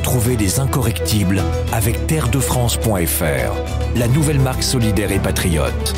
Retrouvez les incorrectibles avec terredefrance.fr, la nouvelle marque solidaire et patriote.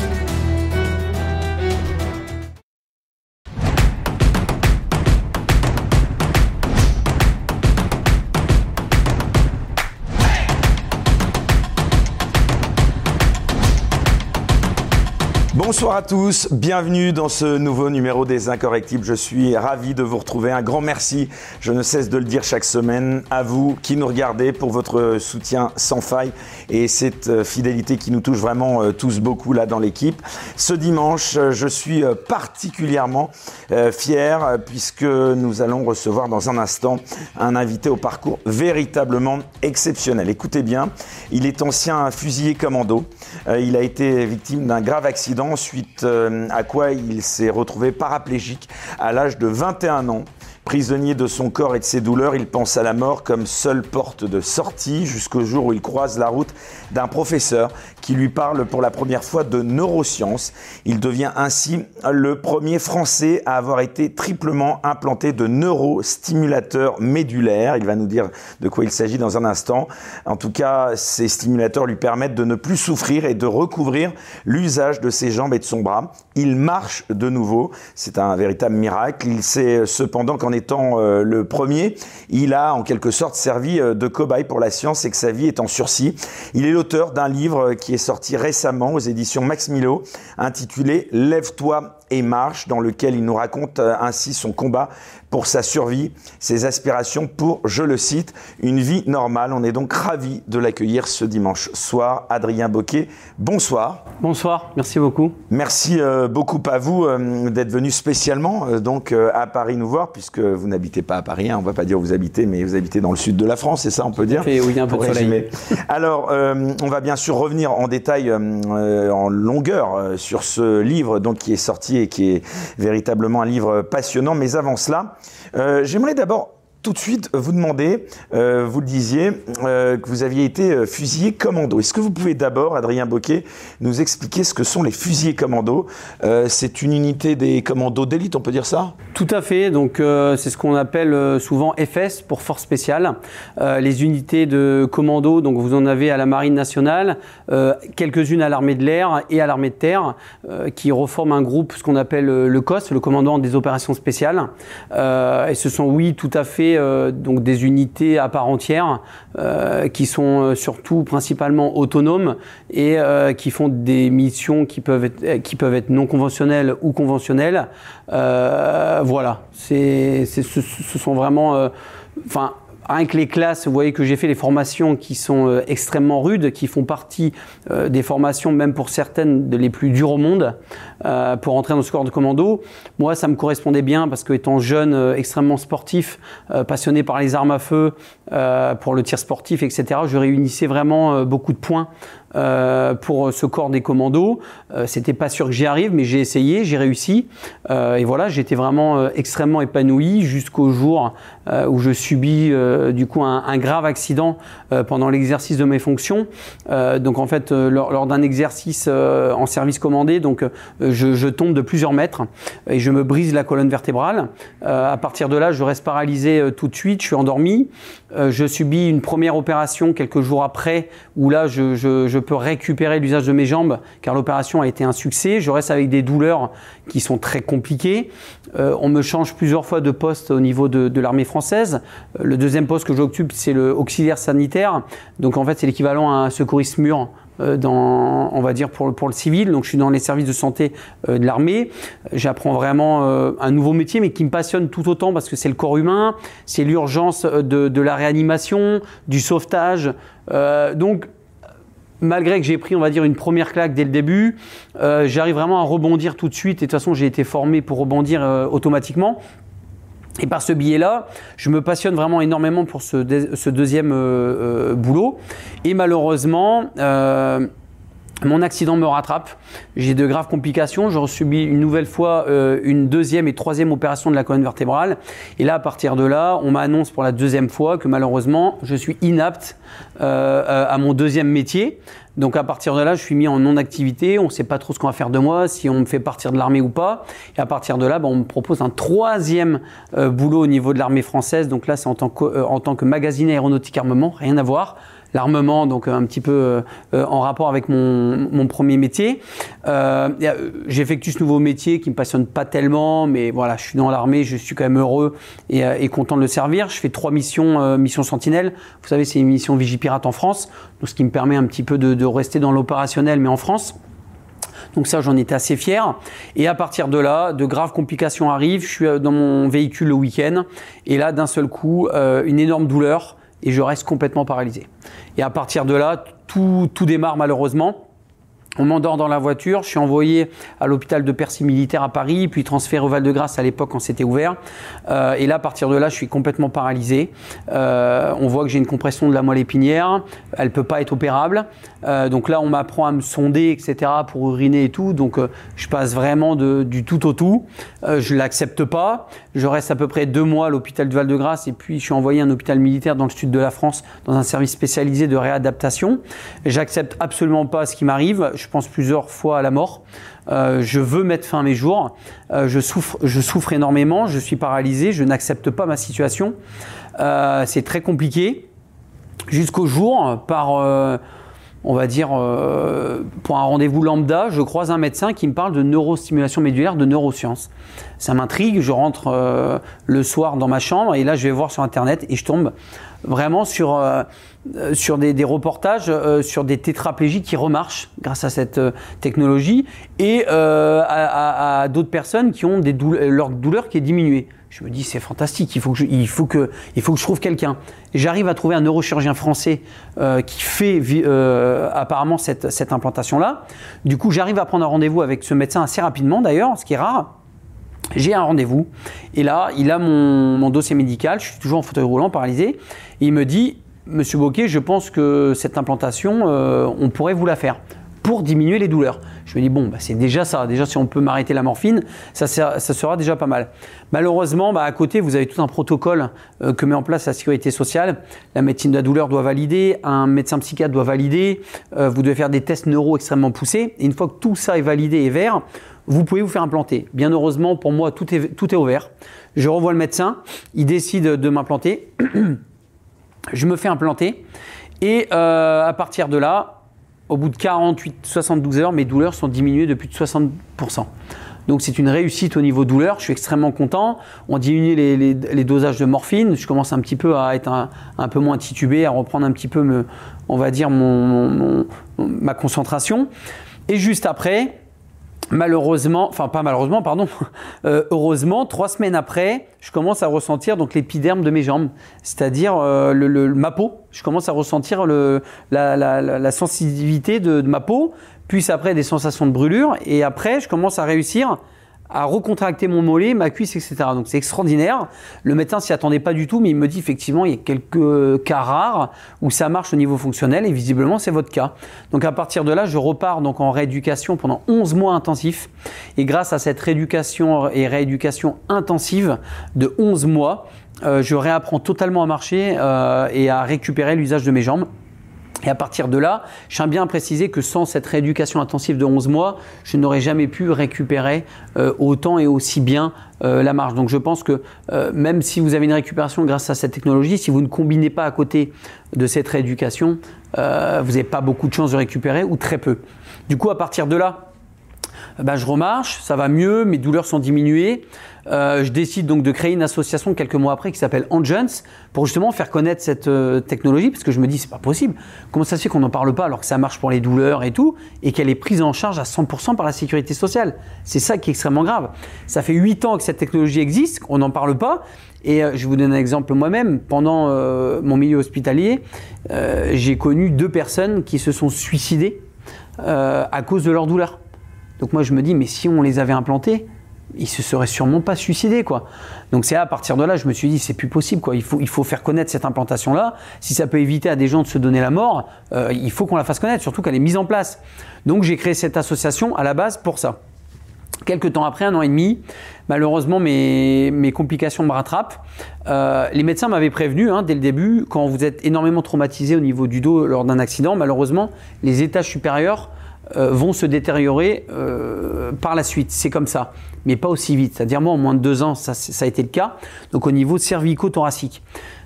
Bonsoir à tous, bienvenue dans ce nouveau numéro des Incorrectibles. Je suis ravi de vous retrouver. Un grand merci, je ne cesse de le dire chaque semaine, à vous qui nous regardez pour votre soutien sans faille et cette euh, fidélité qui nous touche vraiment euh, tous beaucoup là dans l'équipe. Ce dimanche, euh, je suis particulièrement fier puisque nous allons recevoir dans un instant un invité au parcours véritablement exceptionnel. Écoutez bien, il est ancien fusilier commando. Il a été victime d'un grave accident suite euh, à quoi il s'est retrouvé paraplégique à l'âge de 21 ans. Prisonnier de son corps et de ses douleurs, il pense à la mort comme seule porte de sortie jusqu'au jour où il croise la route d'un professeur qui lui parle pour la première fois de neurosciences. Il devient ainsi le premier Français à avoir été triplement implanté de neurostimulateurs médulaires. Il va nous dire de quoi il s'agit dans un instant. En tout cas, ces stimulateurs lui permettent de ne plus souffrir et de recouvrir l'usage de ses jambes et de son bras. Il marche de nouveau. C'est un véritable miracle. Il sait cependant qu'en étant euh, le premier, il a en quelque sorte servi euh, de cobaye pour la science et que sa vie est en sursis. Il est l'auteur d'un livre qui est sorti récemment aux éditions Max Milo, intitulé Lève-toi et marche, dans lequel il nous raconte euh, ainsi son combat pour sa survie, ses aspirations pour, je le cite, une vie normale. On est donc ravi de l'accueillir ce dimanche soir. Adrien Boquet, bonsoir. Bonsoir, merci beaucoup. Merci euh, beaucoup à vous euh, d'être venu spécialement euh, donc à Paris nous voir, puisque vous n'habitez pas à Paris, hein, on ne va pas dire où vous habitez, mais vous habitez dans le sud de la France, c'est ça on peut dire? Oui, un peu de soleil. Alors, on va bien sûr revenir en détail, en longueur, sur ce livre donc, qui est sorti et qui est véritablement un livre passionnant, mais avant cela, euh, j'aimerais d'abord tout de suite vous demander, euh, vous le disiez, euh, que vous aviez été euh, fusillé commando. Est-ce que vous pouvez d'abord, Adrien Boquet, nous expliquer ce que sont les fusillés commando? C'est une unité des commandos d'élite, on peut dire ça? Tout à fait. Donc c'est ce qu'on appelle souvent FS pour force spéciale. les unités de commando, donc vous en avez à la Marine nationale, quelques-unes à l'armée de l'air et à l'armée de terre, qui reforment un groupe, ce qu'on appelle le COS, le commandant des opérations spéciales. et ce sont, oui, tout à fait euh, donc des unités à part entière euh, qui sont euh, surtout principalement autonomes et qui font des missions qui peuvent être, qui peuvent être non conventionnelles ou conventionnelles. voilà, c'est, ce, ce, sont vraiment, enfin Que les classes, vous voyez que j'ai fait les formations qui sont euh, extrêmement rudes, qui font partie euh, des formations, même pour certaines, les plus dures au monde, euh, pour entrer dans ce corps de commando. Moi, ça me correspondait bien parce que, étant jeune, extrêmement sportif, passionné par les armes à feu, pour le tir sportif, etc., je réunissais vraiment beaucoup de points euh, pour ce corps des commandos. Euh, c'était pas sûr que j'y arrive, mais j'ai essayé, j'ai réussi. Euh, et voilà, j'étais vraiment extrêmement épanoui jusqu'au jour où je subis du coup un, grave accident pendant l'exercice de mes fonctions. donc en fait, lors, d'un exercice en service commandé, donc je, tombe de plusieurs mètres et je me brise la colonne vertébrale. à partir de là, je reste paralysé tout de suite, je suis endormi. je subis une première opération quelques jours après où là, je peux récupérer l'usage de mes jambes car l'opération a été un succès. Je reste avec des douleurs qui sont très compliquées. Euh, on me change plusieurs fois de poste au niveau de, l'armée française. Euh, le deuxième poste que j'occupe, c'est le auxiliaire sanitaire. Donc en fait, c'est l'équivalent à un secouriste mur euh, on va dire pour, le civil. Donc je suis dans les services de santé de l'armée. J'apprends vraiment un nouveau métier, mais qui me passionne tout autant parce que c'est le corps humain, c'est l'urgence de, la réanimation, du sauvetage. donc malgré que j'ai pris, on va dire, une première claque dès le début, euh, j'arrive vraiment à rebondir tout de suite. Et de toute façon, j'ai été formé pour rebondir euh, automatiquement. Et par ce biais-là, je me passionne vraiment énormément pour ce, deuxième euh, boulot. Et malheureusement, mon accident me rattrape, j'ai de graves complications, je subis une nouvelle fois euh, une deuxième et troisième opération de la colonne vertébrale. Et là, à partir de là, on m'annonce pour la deuxième fois que malheureusement, je suis inapte euh, à mon deuxième métier. Donc à partir de là, je suis mis en non-activité. On ne sait pas trop ce qu'on va faire de moi, si on me fait partir de l'armée ou pas. Et à partir de là, ben, on me propose un troisième euh, boulot au niveau de l'armée française. Donc là, c'est en, tant que, euh, en tant que magasinier aéronautique armement, rien à voir l'armement, donc un petit peu euh, en rapport avec mon, mon premier métier. Euh, J'effectue ce nouveau métier qui me passionne pas tellement, mais voilà, je suis dans l'armée, je suis quand même heureux et, et, content de le servir. Je fais trois missions, euh, mission Sentinelle. Vous savez, c'est une mission Vigipirate en France, donc ce qui me permet un petit peu de, de rester dans l'opérationnel, mais en France. Donc ça, j'en étais assez fier. Et à partir de là, de graves complications arrivent. Je suis dans mon véhicule le week-end. Et là, d'un seul coup, euh, une énorme douleur. Et je reste complètement paralysé. Et à partir de là, tout, tout démarre malheureusement. On m'endort dans la voiture, je suis envoyé à l'hôpital de Percy militaire à Paris, puis transféré au Val-de-Grâce à l'époque quand c'était ouvert. Euh, et là, à partir de là, je suis complètement paralysé. Euh, on voit que j'ai une compression de la moelle épinière, elle peut pas être opérable. Euh, donc là, on m'apprend à me sonder, etc., pour uriner et tout. Donc je passe vraiment du tout au tout. Je l'accepte pas. Je reste à peu près deux mois à l'hôpital du Val-de-Grâce et puis je suis envoyé à un hôpital militaire dans le sud de la France, dans un service spécialisé de réadaptation. J'accepte absolument pas ce qui m'arrive je pense plusieurs fois à la mort. Euh, je veux mettre fin à mes jours. Euh, je, souffre, énormément. Je suis paralysé. Je n'accepte pas ma situation. Euh, c'est très compliqué. Jusqu'au jour, par, on va dire, pour un rendez-vous lambda, je croise un médecin qui me parle de neurostimulation médulaire, de neurosciences. Ça m'intrigue. Je rentre le soir dans ma chambre et là, je vais voir sur Internet et je tombe vraiment sur, euh, sur des, reportages euh, sur des tétraplégies qui remarchent grâce à cette euh, technologie et euh, à, d'autres personnes qui ont des douleurs, leur douleur qui est diminuée. Je me dis c'est fantastique, il faut que je, il faut que, il faut que je trouve quelqu'un. J'arrive à trouver un neurochirurgien français euh, qui fait euh, apparemment cette, cette implantation-là. Du coup, j'arrive à prendre un rendez-vous avec ce médecin assez rapidement d'ailleurs, ce qui est rare. J'ai un rendez-vous et là, il a mon, mon, dossier médical, je suis toujours en fauteuil roulant, paralysé, il me dit, Monsieur Boquet, je pense que cette implantation, euh, on pourrait vous la faire pour diminuer les douleurs. Je me dis, bon, bah, c'est déjà ça. Déjà, si on peut m'arrêter la morphine, ça, sera déjà pas mal. Malheureusement, bah, à côté, vous avez tout un protocole euh, que met en place la sécurité sociale. La médecine de la douleur doit valider, un médecin psychiatre doit valider, euh, vous devez faire des tests neuro extrêmement poussés. Et une fois que tout ça est validé et vert, vous pouvez vous faire implanter. Bien heureusement, pour moi, tout est, tout est ouvert. Je revois le médecin, il décide de m'implanter. je me fais implanter. Et euh, à partir de là, au bout de 48-72 heures, mes douleurs sont diminuées de plus de 60%. Donc c'est une réussite au niveau douleur, je suis extrêmement content. On diminue les, dosages de morphine, je commence un petit peu à être un, peu moins titubé, à reprendre un petit peu, on va dire, ma concentration. Et juste après, malheureusement, enfin pas malheureusement, pardon, euh, heureusement, trois semaines après, je commence à ressentir donc l'épiderme de mes jambes, c'est-à-dire euh, le, le, ma peau. Je commence à ressentir le, la, la, la, sensibilité de, de, ma peau, puis après des sensations de brûlure, et après je commence à réussir à recontracter mon mollet, ma cuisse, etc. Donc c'est extraordinaire. Le médecin s'y attendait pas du tout, mais il me dit effectivement il y a quelques cas rares où ça marche au niveau fonctionnel et visiblement c'est votre cas. Donc à partir de là, je repars donc en rééducation pendant 11 mois intensifs et grâce à cette rééducation et rééducation intensive de 11 mois, euh, je réapprends totalement à marcher euh, et à récupérer l'usage de mes jambes. Et à partir de là, je tiens bien à préciser que sans cette rééducation intensive de 11 mois, je n'aurais jamais pu récupérer euh, autant et aussi bien euh, la marche. Donc je pense que euh, même si vous avez une récupération grâce à cette technologie, si vous ne combinez pas à côté de cette rééducation, vous n'avez pas beaucoup de chances de récupérer ou très peu. Du coup, à partir de là, ben, je remarche, ça va mieux, mes douleurs sont diminuées. Euh, je décide donc de créer une association quelques mois après qui s'appelle Engines pour justement faire connaître cette euh, technologie parce que je me dis c'est pas possible. Comment ça se fait qu'on n'en parle pas alors que ça marche pour les douleurs et tout et qu'elle est prise en charge à 100% par la sécurité sociale? C'est ça qui est extrêmement grave. Ça fait 8 ans que cette technologie existe, on n'en parle pas. Et je vous donne un exemple moi-même. Pendant mon milieu hospitalier, j'ai connu deux personnes qui se sont suicidées à cause de leur douleur. Donc moi je me dis mais si on les avait implantés, ils se seraient sûrement pas suicidés quoi. Donc c'est à partir de là je me suis dit c'est plus possible quoi. Il faut il faut faire connaître cette implantation là. Si ça peut éviter à des gens de se donner la mort, euh, il faut qu'on la fasse connaître, surtout qu'elle est mise en place. Donc j'ai créé cette association à la base pour ça. Quelques temps après, un an et demi, malheureusement, mes, mes complications me rattrapent. Euh, les médecins m'avaient prévenu hein, dès le début, quand vous êtes énormément traumatisé au niveau du dos lors d'un accident, malheureusement, les étages supérieurs euh, vont se détériorer euh, par la suite. C'est comme ça, mais pas aussi vite. C'est-à-dire, moi, en moins de deux ans, ça, a été le cas. Donc, au niveau cervico-thoracique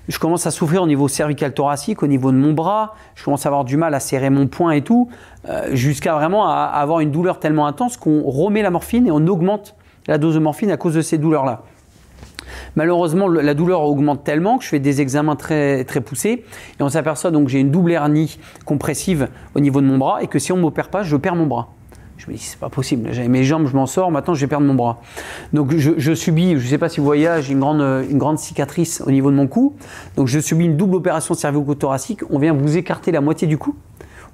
je commence à souffrir au niveau cervical thoracique, au niveau de mon bras, je commence à avoir du mal à serrer mon poing et tout, euh, jusqu'à vraiment avoir une douleur tellement intense qu'on remet la morphine et on augmente la dose de morphine à cause de ces douleurs-là. Malheureusement, la douleur augmente tellement que je fais des examens très, très poussés et on s'aperçoit donc que j'ai une double hernie compressive au niveau de mon bras et que si on ne m'opère pas, je perds mon bras. Je me dis, c'est pas possible. J'avais mes jambes, je m'en sors, maintenant je vais perdre mon bras. Donc je, subis, je ne sais pas si vous voyez, j'ai une grande, une grande cicatrice au niveau de mon cou. Donc je subis une double opération cervico-thoracique. On vient vous écarter la moitié du cou.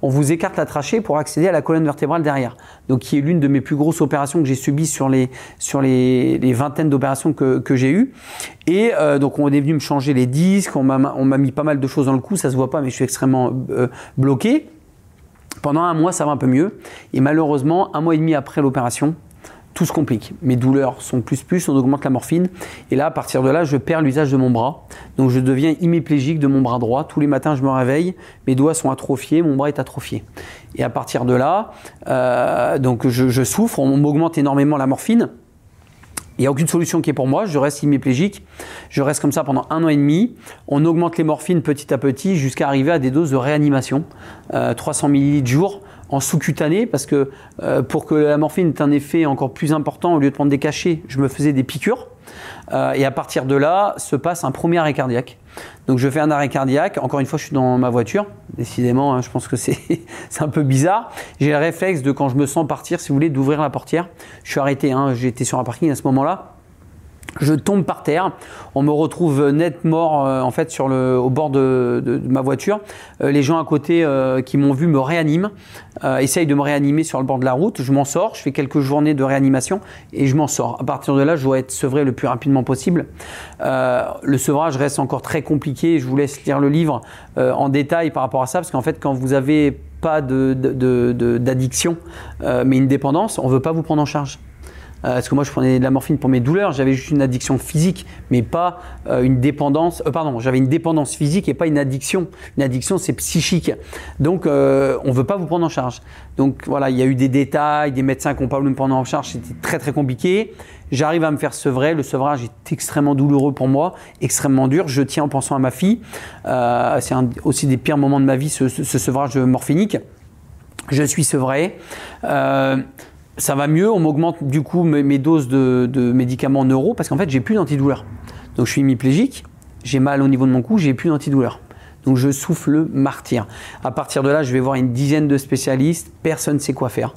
On vous écarte la trachée pour accéder à la colonne vertébrale derrière. Donc qui est l'une de mes plus grosses opérations que j'ai subies sur les, sur les, vingtaines d'opérations que, j'ai eues. Et euh, donc on est venu me changer les disques, on m'a mis pas mal de choses dans le cou, ça se voit pas, mais je suis extrêmement euh, bloqué. Pendant un mois, ça va un peu mieux. Et malheureusement, un mois et demi après l'opération, tout se complique. Mes douleurs sont plus plus, on augmente la morphine. Et là, à partir de là, je perds l'usage de mon bras. Donc je deviens hémiplégique de mon bras droit. Tous les matins, je me réveille, mes doigts sont atrophiés, mon bras est atrophié. Et à partir de là, euh, donc je, souffre, on m'augmente énormément la morphine. Il n'y a aucune solution qui est pour moi, je reste hémiplégique, je reste comme ça pendant un an et demi. On augmente les morphines petit à petit jusqu'à arriver à des doses de réanimation, 300 euh, ml jour sous-cutané, parce que euh, pour que la morphine ait un effet encore plus important, au lieu de prendre des cachets, je me faisais des piqûres. Euh, et à partir de là, se passe un premier arrêt cardiaque. Donc je fais un arrêt cardiaque. Encore une fois, je suis dans ma voiture. Décidément, hein, je pense que c'est un peu bizarre. J'ai le réflexe de quand je me sens partir, si vous voulez, d'ouvrir la portière. Je suis arrêté. Hein, J'étais sur un parking à ce moment-là. Je tombe par terre, on me retrouve net mort euh, en fait sur le, au bord de, ma voiture. Euh, les gens à côté euh, qui m'ont vu me réaniment, essayent de me réanimer sur le bord de la route. Je m'en sors, je fais quelques journées de réanimation et je m'en sors. À partir de là, je dois être sevré le plus rapidement possible. le sevrage reste encore très compliqué. Je vous laisse lire le livre en détail par rapport à ça, parce qu'en fait, quand vous avez pas d'addiction, mais une dépendance, on veut pas vous prendre en charge. Euh, parce que moi je prenais de la morphine pour mes douleurs, j'avais juste une addiction physique, mais pas euh, une dépendance. Euh, pardon, j'avais une dépendance physique et pas une addiction. Une addiction c'est psychique. Donc on veut pas vous prendre en charge. Donc voilà, il y a eu des détails, des médecins qui n'ont pas voulu me prendre en charge, c'était très très compliqué. J'arrive à me faire sevrer. Le sevrage est extrêmement douloureux pour moi, extrêmement dur. Je tiens en pensant à ma fille. c'est aussi des pires moments de ma vie, ce, sevrage morphinique. Je suis sevré ça va mieux, on m'augmente du coup mes, doses de, médicaments neuro parce qu'en fait j'ai plus d'antidouleur. Donc je suis hémiplégique, j'ai mal au niveau de mon cou, j'ai plus d'antidouleur. Donc je souffle le martyr. À partir de là, je vais voir une dizaine de spécialistes, personne ne sait quoi faire.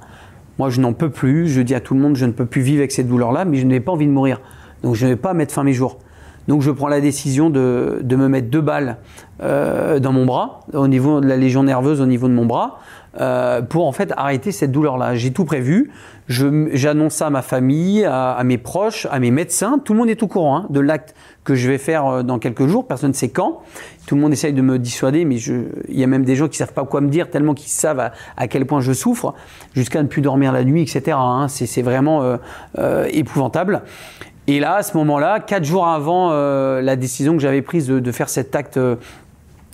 Moi je n'en peux plus, je dis à tout le monde je ne peux plus vivre avec cette douleur-là, mais je n'ai pas envie de mourir. Donc je ne vais pas mettre fin à mes jours. Donc je prends la décision de, me mettre deux balles euh, dans mon bras, au niveau de la légion nerveuse, au niveau de mon bras. Euh, pour en fait arrêter cette douleur-là. J'ai tout prévu. J'annonce ça à ma famille, à, mes proches, à mes médecins. Tout le monde est au courant hein, de l'acte que je vais faire euh, dans quelques jours. Personne ne sait quand. Tout le monde essaye de me dissuader, mais il y a même des gens qui savent pas quoi me dire tellement qu'ils savent à, quel point je souffre, jusqu'à ne plus dormir la nuit, etc. Hein. C'est vraiment épouvantable. Et là, à ce moment-là, quatre jours avant la décision que j'avais prise de, faire cet acte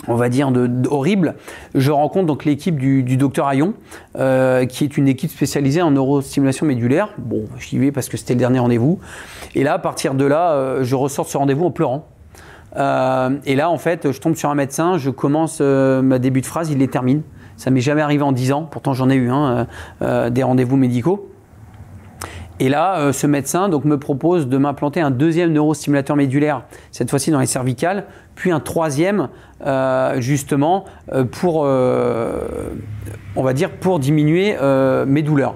on va dire, horrible. Je rencontre donc l'équipe du, docteur Ayon, euh, qui est une équipe spécialisée en neurostimulation médulaire. Bon, j'y vais parce que c'était le dernier rendez-vous. Et là, à partir de là, euh, je ressors de ce rendez-vous en pleurant. Euh, et là, en fait, je tombe sur un médecin, je commence ma début de phrase, il les termine. Ça m'est jamais arrivé en 10 ans, pourtant j'en ai eu des rendez-vous médicaux. Et là, euh, ce médecin donc, me propose de m'implanter un deuxième neurostimulateur médulaire, cette fois-ci dans les cervicales, puis un troisième, euh, justement, euh, pour, on va dire, pour diminuer mes douleurs.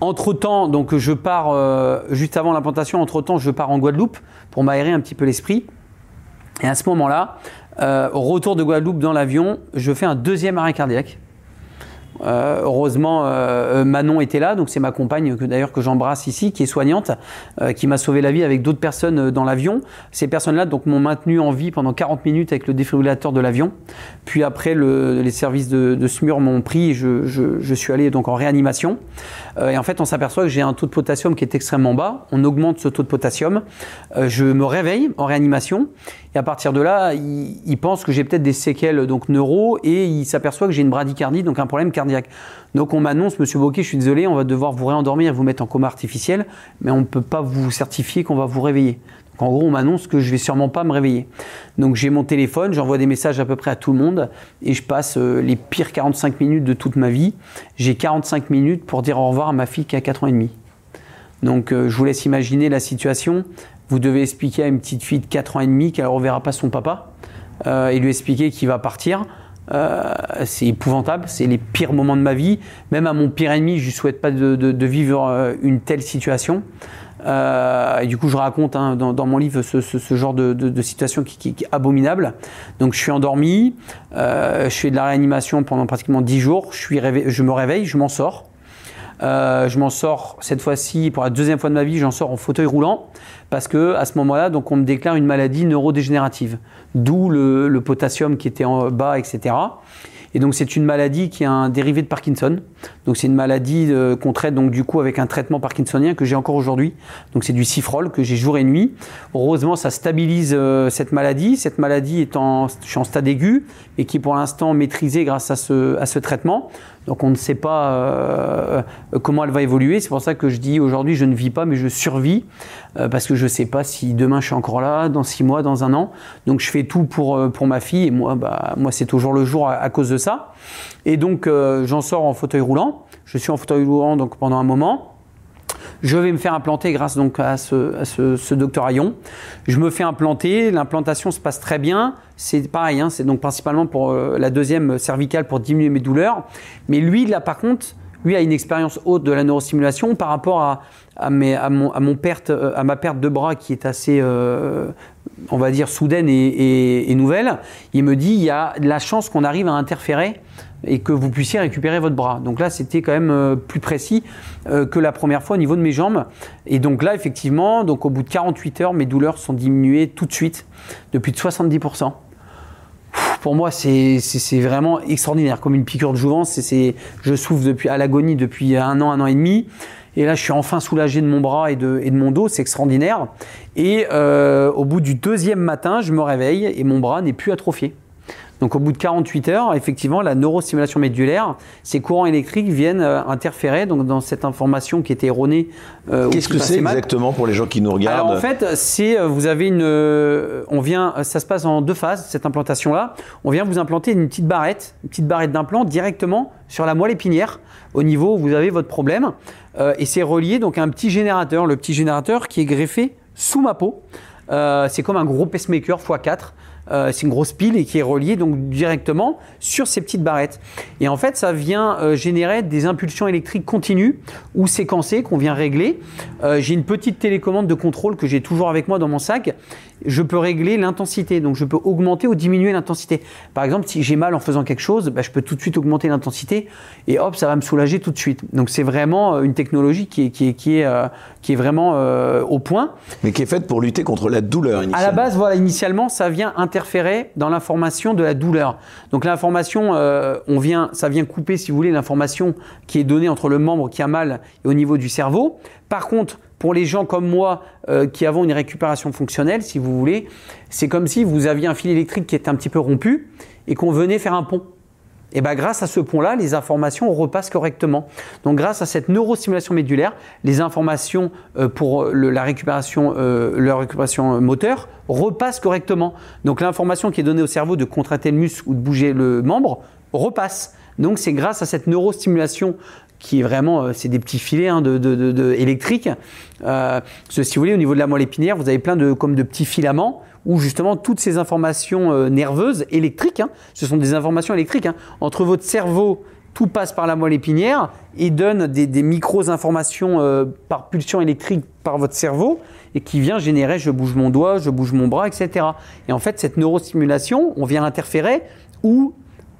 Entre-temps, donc je pars, juste avant l'implantation, entre-temps, je pars en Guadeloupe pour m'aérer un petit peu l'esprit. Et à ce moment-là, au retour de Guadeloupe dans l'avion, je fais un deuxième arrêt cardiaque. Euh, heureusement, euh, Manon était là, donc c'est ma compagne que d'ailleurs que j'embrasse ici, qui est soignante, euh, qui m'a sauvé la vie avec d'autres personnes dans l'avion. Ces personnes-là donc m'ont maintenu en vie pendant 40 minutes avec le défibrillateur de l'avion. Puis après, le, les services de, de SMUR m'ont pris et je, je, je, suis allé donc en réanimation. et en fait, on s'aperçoit que j'ai un taux de potassium qui est extrêmement bas. On augmente ce taux de potassium. je me réveille en réanimation et à partir de là, il, pense que j'ai peut-être des séquelles donc neuro et il s'aperçoit que j'ai une bradycardie, donc un problème cardiaque. Donc on m'annonce, Monsieur Bocquet, je suis désolé, on va devoir vous réendormir vous mettre en coma artificiel, mais on ne peut pas vous certifier qu'on va vous réveiller. Donc en gros, on m'annonce que je vais sûrement pas me réveiller. Donc j'ai mon téléphone, j'envoie des messages à peu près à tout le monde et je passe euh, les pires 45 minutes de toute ma vie. J'ai 45 minutes pour dire au revoir à ma fille qui a 4 ans et demi. Donc euh, je vous laisse imaginer la situation. Vous devez expliquer à une petite fille de 4 ans et demi qu'elle ne reverra pas son papa euh, et lui expliquer qu'il va partir. Euh, c'est épouvantable, c'est les pires moments de ma vie. Même à mon pire ennemi, je ne souhaite pas de, vivre euh, une telle situation. Du coup, je raconte hein, dans, mon livre ce, genre de, situation qui, est abominable. Donc, je suis endormi, je fais de la réanimation pendant pratiquement 10 jours, je, suis je me réveille, je m'en sors. Euh, je m'en sors cette fois-ci pour la deuxième fois de ma vie, j'en sors en fauteuil roulant parce que à ce moment-là, donc on me déclare une maladie neurodégénérative, d'où le, potassium qui était en bas, etc. Et donc c'est une maladie qui est un dérivé de Parkinson. Donc c'est une maladie euh, qu'on traite donc du coup avec un traitement parkinsonien que j'ai encore aujourd'hui. Donc c'est du Cifrol que j'ai jour et nuit. Heureusement ça stabilise euh, cette maladie. Cette maladie est en, je suis en stade aigu et qui est pour l'instant maîtrisée grâce à ce, à ce traitement. Donc on ne sait pas euh, comment elle va évoluer. C'est pour ça que je dis aujourd'hui je ne vis pas mais je survis euh, parce que je ne sais pas si demain je suis encore là, dans six mois, dans un an. Donc je fais tout pour, euh, pour ma fille et moi, bah, moi c'est toujours le jour à, cause de ça. Et donc j'en sors en fauteuil roulant. Je suis en fauteuil roulant donc pendant un moment. Je vais me faire implanter grâce donc à ce, docteur Ayon. Je me fais implanter, l'implantation se passe très bien. C'est pareil, hein, c'est donc principalement pour euh, la deuxième cervicale pour diminuer mes douleurs. Mais lui, là par contre, lui a une expérience haute de la neurostimulation par rapport à, mes, à, mon, perte, à ma perte de bras qui est assez, euh, on va dire, soudaine et, nouvelle. Il me dit il y a de la chance qu'on arrive à interférer et que vous puissiez récupérer votre bras. Donc là, c'était quand même euh, plus précis euh, que la première fois au niveau de mes jambes. Et donc là, effectivement, donc au bout de 48 heures, mes douleurs sont diminuées tout de suite, depuis de 70% pour moi, c'est vraiment extraordinaire, comme une piqûre de jouvence. je souffre depuis, à l'agonie depuis un an, un an et demi. Et là, je suis enfin soulagé de mon bras et de, et de mon dos, c'est extraordinaire. Et euh, au bout du deuxième matin, je me réveille et mon bras n'est plus atrophié. Donc au bout de 48 heures, effectivement, la neurostimulation médulaire, ces courants électriques viennent euh, interférer donc, dans cette information qui était erronée. Euh, Qu'est-ce que c'est exactement pour les gens qui nous regardent Alors en fait, c'est euh, vous avez une, on vient, ça se passe en deux phases cette implantation-là. On vient vous implanter une petite barrette, une petite barrette d'implant directement sur la moelle épinière, au niveau où vous avez votre problème, euh, et c'est relié donc à un petit générateur, le petit générateur qui est greffé sous ma peau. Euh, c'est comme un gros pacemaker x4 euh, c'est une grosse pile et qui est reliée donc directement sur ces petites barrettes. Et en fait, ça vient euh, générer des impulsions électriques continues ou séquencées qu'on vient régler. Euh, j'ai une petite télécommande de contrôle que j'ai toujours avec moi dans mon sac. Je peux régler l'intensité, donc je peux augmenter ou diminuer l'intensité. Par exemple, si j'ai mal en faisant quelque chose, bah, je peux tout de suite augmenter l'intensité et hop, ça va me soulager tout de suite. Donc c'est vraiment une technologie qui est, qui est, qui est, euh, qui est vraiment euh, au point. Mais qui est faite pour lutter contre la douleur initialement. À la base, voilà, initialement, ça vient interférer dans l'information de la douleur. Donc l'information, euh, on vient, ça vient couper, si vous voulez, l'information qui est donnée entre le membre qui a mal et au niveau du cerveau. Par contre, pour les gens comme moi euh, qui avons une récupération fonctionnelle, si vous voulez, c'est comme si vous aviez un fil électrique qui est un petit peu rompu et qu'on venait faire un pont. Et bien grâce à ce pont-là, les informations repassent correctement. Donc grâce à cette neurostimulation médulaire, les informations euh, pour le, la récupération, euh, récupération moteur repassent correctement. Donc l'information qui est donnée au cerveau de contracter le muscle ou de bouger le membre repasse. Donc c'est grâce à cette neurostimulation qui est vraiment, c'est des petits filets hein, électriques. Euh, si vous voulez, au niveau de la moelle épinière, vous avez plein de, comme de petits filaments où justement toutes ces informations euh, nerveuses, électriques, hein, ce sont des informations électriques, hein, entre votre cerveau, tout passe par la moelle épinière et donne des, des micro-informations euh, par pulsion électrique par votre cerveau et qui vient générer je bouge mon doigt, je bouge mon bras, etc. Et en fait, cette neurostimulation, on vient interférer ou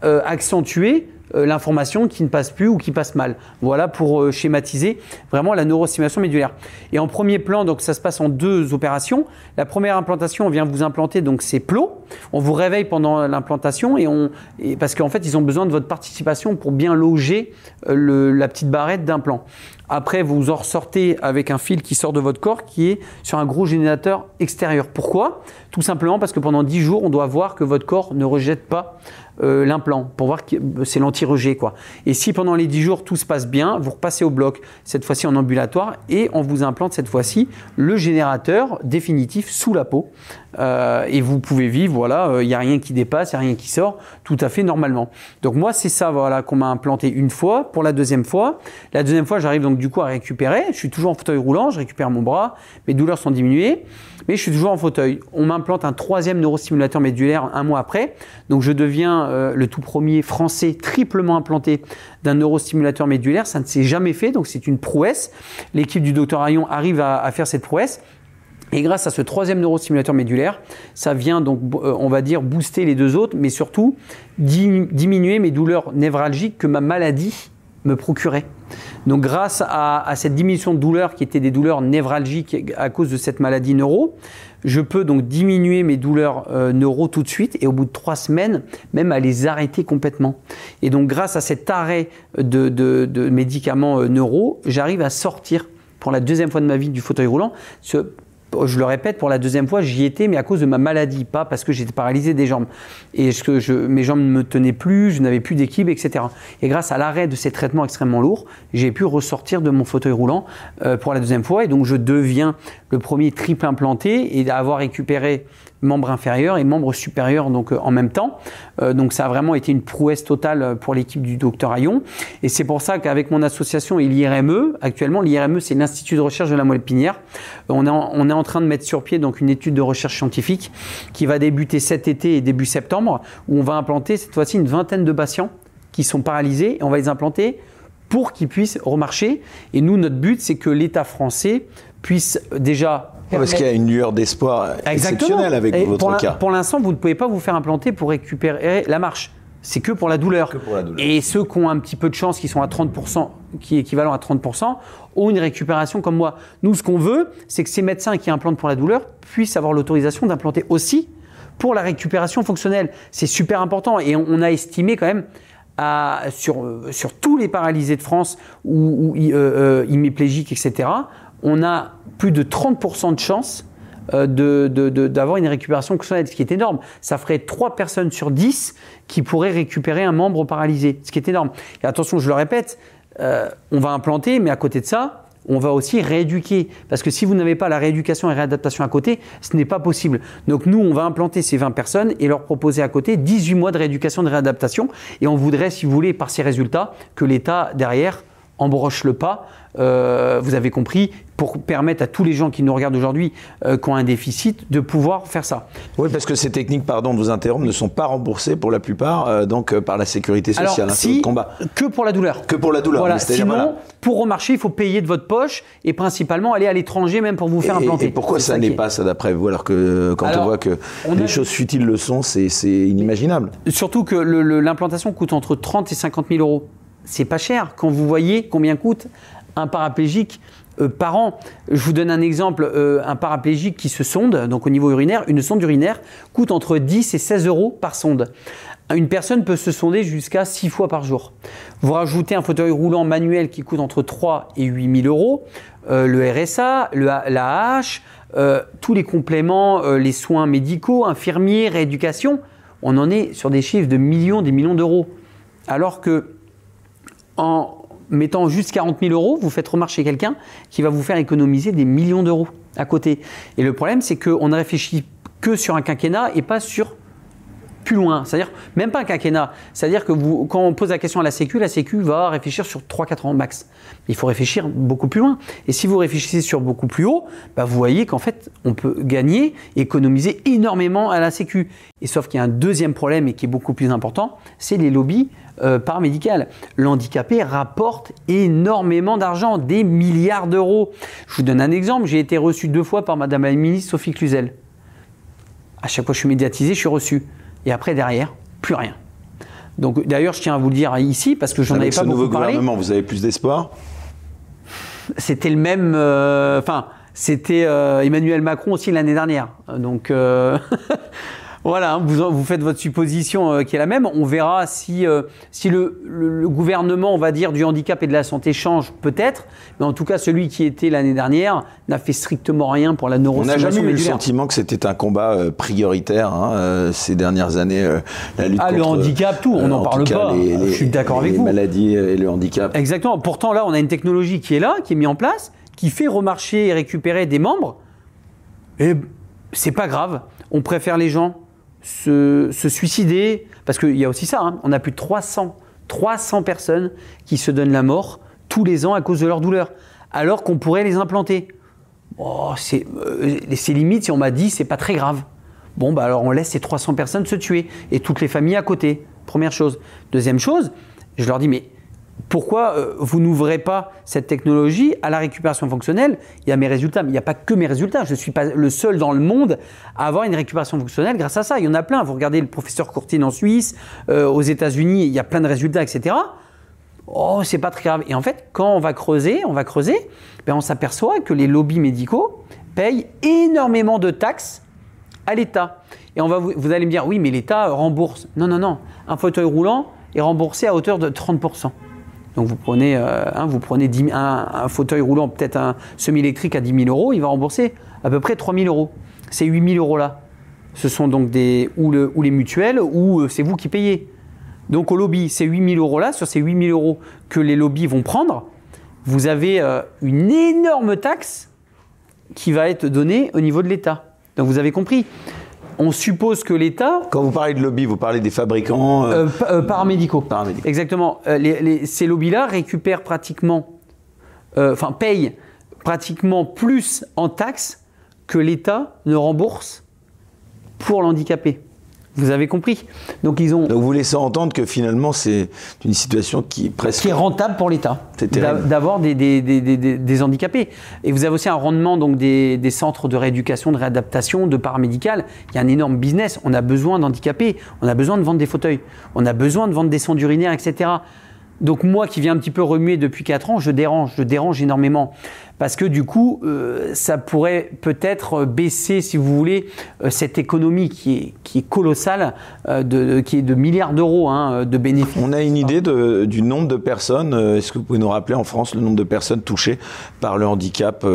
euh, accentuer euh, l'information qui ne passe plus ou qui passe mal. Voilà pour euh, schématiser vraiment la neurostimulation médulaire. Et en premier plan, donc ça se passe en deux opérations. La première implantation, on vient vous implanter donc ces plots. On vous réveille pendant l'implantation et on parce qu'en fait ils ont besoin de votre participation pour bien loger la petite barrette d'implant. Après, vous en ressortez avec un fil qui sort de votre corps qui est sur un gros générateur extérieur. Pourquoi? Tout simplement parce que pendant 10 jours, on doit voir que votre corps ne rejette pas euh, l'implant pour voir que c'est l'anti-rejet. quoi. Et si pendant les 10 jours tout se passe bien, vous repassez au bloc, cette fois-ci en ambulatoire, et on vous implante cette fois-ci le générateur définitif sous la peau. Euh, et vous pouvez vivre, voilà, il euh, n'y a rien qui dépasse, il n'y a rien qui sort, tout à fait normalement. Donc moi, c'est ça voilà, qu'on m'a implanté une fois. Pour la deuxième fois, la deuxième fois, j'arrive donc du coup à récupérer. Je suis toujours en fauteuil roulant, je récupère mon bras, mes douleurs sont diminuées, mais je suis toujours en fauteuil. On m'implante un troisième neurostimulateur médulaire un mois après, donc je deviens euh, le tout premier français triplement implanté d'un neurostimulateur médulaire. Ça ne s'est jamais fait, donc c'est une prouesse. L'équipe du docteur Ayon arrive à faire cette prouesse. Et grâce à ce troisième neurostimulateur médulaire, ça vient donc, euh, on va dire, booster les deux autres, mais surtout diminuer mes douleurs névralgiques que ma maladie me procurait. Donc grâce à, cette diminution de douleurs qui étaient des douleurs névralgiques à cause de cette maladie neuro, je peux donc diminuer mes douleurs euh, neuro tout de suite et au bout de trois semaines, même à les arrêter complètement. Et donc grâce à cet arrêt de, médicaments euh, neuro, j'arrive à sortir pour la deuxième fois de ma vie du fauteuil roulant. Je le répète pour la deuxième fois, j'y étais, mais à cause de ma maladie, pas parce que j'étais paralysé des jambes. Et que je, mes jambes ne me tenaient plus, je n'avais plus d'équipe, etc. Et grâce à l'arrêt de ces traitements extrêmement lourds, j'ai pu ressortir de mon fauteuil roulant euh, pour la deuxième fois. Et donc, je deviens le premier triple implanté et d'avoir récupéré membre inférieur et membre supérieur donc euh, en même temps. Euh, donc ça a vraiment été une prouesse totale pour l'équipe du docteur Ayon. Et c'est pour ça qu'avec mon association et l'IRME, actuellement l'IRME c'est l'Institut de recherche de la moelle épinière, on est, en, on est en train de mettre sur pied donc une étude de recherche scientifique qui va débuter cet été et début septembre où on va implanter cette fois-ci une vingtaine de patients qui sont paralysés et on va les implanter pour qu'ils puissent remarcher. Et nous, notre but, c'est que l'État français puisse déjà parce qu'il y a une lueur d'espoir exceptionnelle avec votre pour cas. Pour l'instant, vous ne pouvez pas vous faire implanter pour récupérer la marche. C'est que pour la douleur. Et ceux qui ont un petit peu de chance, qui sont à 30%, qui est équivalent à 30%, ont une récupération comme moi. Nous, ce qu'on veut, c'est que ces médecins qui implantent pour la douleur puissent avoir l'autorisation d'implanter aussi pour la récupération fonctionnelle. C'est super important. Et on, a estimé quand même à, sur, sur tous les paralysés de France ou, ou euh, euh, hémiplégiques, etc., on a plus de 30% de chances euh, d'avoir une récupération ce qui est énorme. Ça ferait 3 personnes sur 10 qui pourraient récupérer un membre paralysé, ce qui est énorme. Et attention, je le répète, euh, on va implanter, mais à côté de ça, on va aussi rééduquer. Parce que si vous n'avez pas la rééducation et réadaptation à côté, ce n'est pas possible. Donc nous, on va implanter ces 20 personnes et leur proposer à côté 18 mois de rééducation et de réadaptation. Et on voudrait, si vous voulez, par ces résultats, que l'État, derrière, embroche le pas euh, vous avez compris, pour permettre à tous les gens qui nous regardent aujourd'hui, euh, qui ont un déficit, de pouvoir faire ça. Oui, parce que ces techniques, pardon de vous interrompre, ne sont pas remboursées pour la plupart euh, donc par la sécurité sociale. Alors, si, combat. que pour la douleur. Que pour la douleur. Voilà. Sinon, pour remarcher, il faut payer de votre poche et principalement aller à l'étranger, même pour vous faire implanter. Et pourquoi ça n'est pas ça d'après vous, alors que quand on voit que les choses futiles le sont, c'est inimaginable. Surtout que l'implantation coûte entre 30 et 50 000 euros c'est pas cher quand vous voyez combien coûte un paraplégique euh, par an. Je vous donne un exemple, euh, un paraplégique qui se sonde, donc au niveau urinaire, une sonde urinaire coûte entre 10 et 16 euros par sonde. Une personne peut se sonder jusqu'à 6 fois par jour. Vous rajoutez un fauteuil roulant manuel qui coûte entre 3 et 8 000 euros, euh, le RSA, la AH, tous les compléments, les soins médicaux, infirmiers, rééducation, on en est sur des chiffres de millions, des millions d'euros. Alors que en mettant juste 40 000 euros, vous faites remarcher quelqu'un qui va vous faire économiser des millions d'euros à côté. Et le problème, c'est qu'on ne réfléchit que sur un quinquennat et pas sur plus loin. C'est-à-dire, même pas un quinquennat. C'est-à-dire que vous, quand on pose la question à la Sécu, la Sécu va réfléchir sur 3-4 ans max. Il faut réfléchir beaucoup plus loin. Et si vous réfléchissez sur beaucoup plus haut, bah vous voyez qu'en fait, on peut gagner, économiser énormément à la Sécu. Et sauf qu'il y a un deuxième problème et qui est beaucoup plus important, c'est les lobbies euh, paramédical. L'handicapé rapporte énormément d'argent, des milliards d'euros. Je vous donne un exemple, j'ai été reçu deux fois par Madame la ministre Sophie Cluzel. À chaque fois que je suis médiatisé, je suis reçu. Et après, derrière, plus rien. Donc d'ailleurs, je tiens à vous le dire ici parce que j'en avais pas ce beaucoup nouveau parlé. gouvernement, vous avez plus d'espoir? C'était le même. euh, Enfin, c'était euh, Emmanuel Macron aussi l'année dernière. Donc. Voilà, hein, vous, vous faites votre supposition euh, qui est la même. On verra si, euh, si le, le- le gouvernement, on va dire, du handicap et de la santé change, peut-être. Mais en tout cas, celui qui était l'année dernière n'a fait strictement rien pour la On n'a neurostimulation jamais eu le sentiment que c'était un combat euh, prioritaire hein, ces dernières années, la lutte Ah, le handicap, tout, on n'en en parle pas. les- Je suis d'accord les avec vous. maladies et le handicap. Exactement. Pourtant, là, on a une technologie qui est là, qui est mise en place, qui fait remarcher et récupérer des membres. Et c'est pas grave. On préfère les gens se, suicider. Parce qu'il y a aussi ça. hein. On a plus de 300, 300 personnes qui se donnent la mort tous les ans à cause de leur douleur. Alors qu'on pourrait les implanter. Oh, c'est euh, limite si on m'a dit c'est pas très grave. Bon, bah alors on laisse ces 300 personnes se tuer et toutes les familles à côté. Première chose. Deuxième chose, je leur dis mais pourquoi euh, vous n'ouvrez pas cette technologie à la récupération fonctionnelle? Il y a mes résultats, mais il n'y a pas que mes résultats. Je ne suis pas le seul dans le monde à avoir une récupération fonctionnelle grâce à ça. Il y en a plein. Vous regardez le professeur Courtine en Suisse, euh, aux États-Unis, il y a plein de résultats, etc. Oh, c'est pas très grave. Et en fait, quand on va creuser, on va creuser, ben on s'aperçoit que les lobbies médicaux payent énormément de taxes à l'État. Et on va vous, vous allez me dire, oui, mais l'État rembourse. Non, non, non. Un fauteuil roulant est remboursé à hauteur de 30%. Donc vous prenez, euh, hein, vous prenez 10 000 un, fauteuil roulant, peut-être un semi-électrique à 10 000 euros, il va rembourser à peu près 3 000 euros. Ces 8 000 euros-là, ce sont donc des, ou les mutuelles, ou euh, c'est vous qui payez. Donc au lobby, ces 8 000 euros-là, sur ces 8 000 euros que les lobbies vont prendre, vous avez euh, une énorme taxe qui va être donnée au niveau de l'État. Donc vous avez compris. On suppose que l'État Quand vous parlez de lobby, vous parlez des fabricants. euh, euh, euh, paramédicaux. Paramédicaux. Exactement. Les- les- ces lobbies-là récupèrent pratiquement, enfin payent pratiquement plus en taxes que l'État ne rembourse pour l'handicapé. Vous avez compris Donc ils ont Donc vous laissez entendre que finalement c'est une situation qui est presque. qui est rentable pour l'État d'avoir des, des- des- des- handicapés. Et vous avez aussi un rendement donc des, des centres de rééducation, de réadaptation, de paramédical. Il y a un énorme business. On a besoin d'handicapés, on a besoin de vendre des fauteuils, on a besoin de vendre des sondes urinaires, etc. Donc moi qui viens un petit peu remuer depuis 4 ans, je dérange, je dérange énormément. Parce que du coup, euh, ça pourrait peut-être baisser, si vous voulez, euh, cette économie qui est, qui est colossale, euh, de, qui est de milliards d'euros hein, de bénéfices. On a une idée de- du nombre de personnes. Est-ce que vous pouvez nous rappeler en France le nombre de personnes touchées par le handicap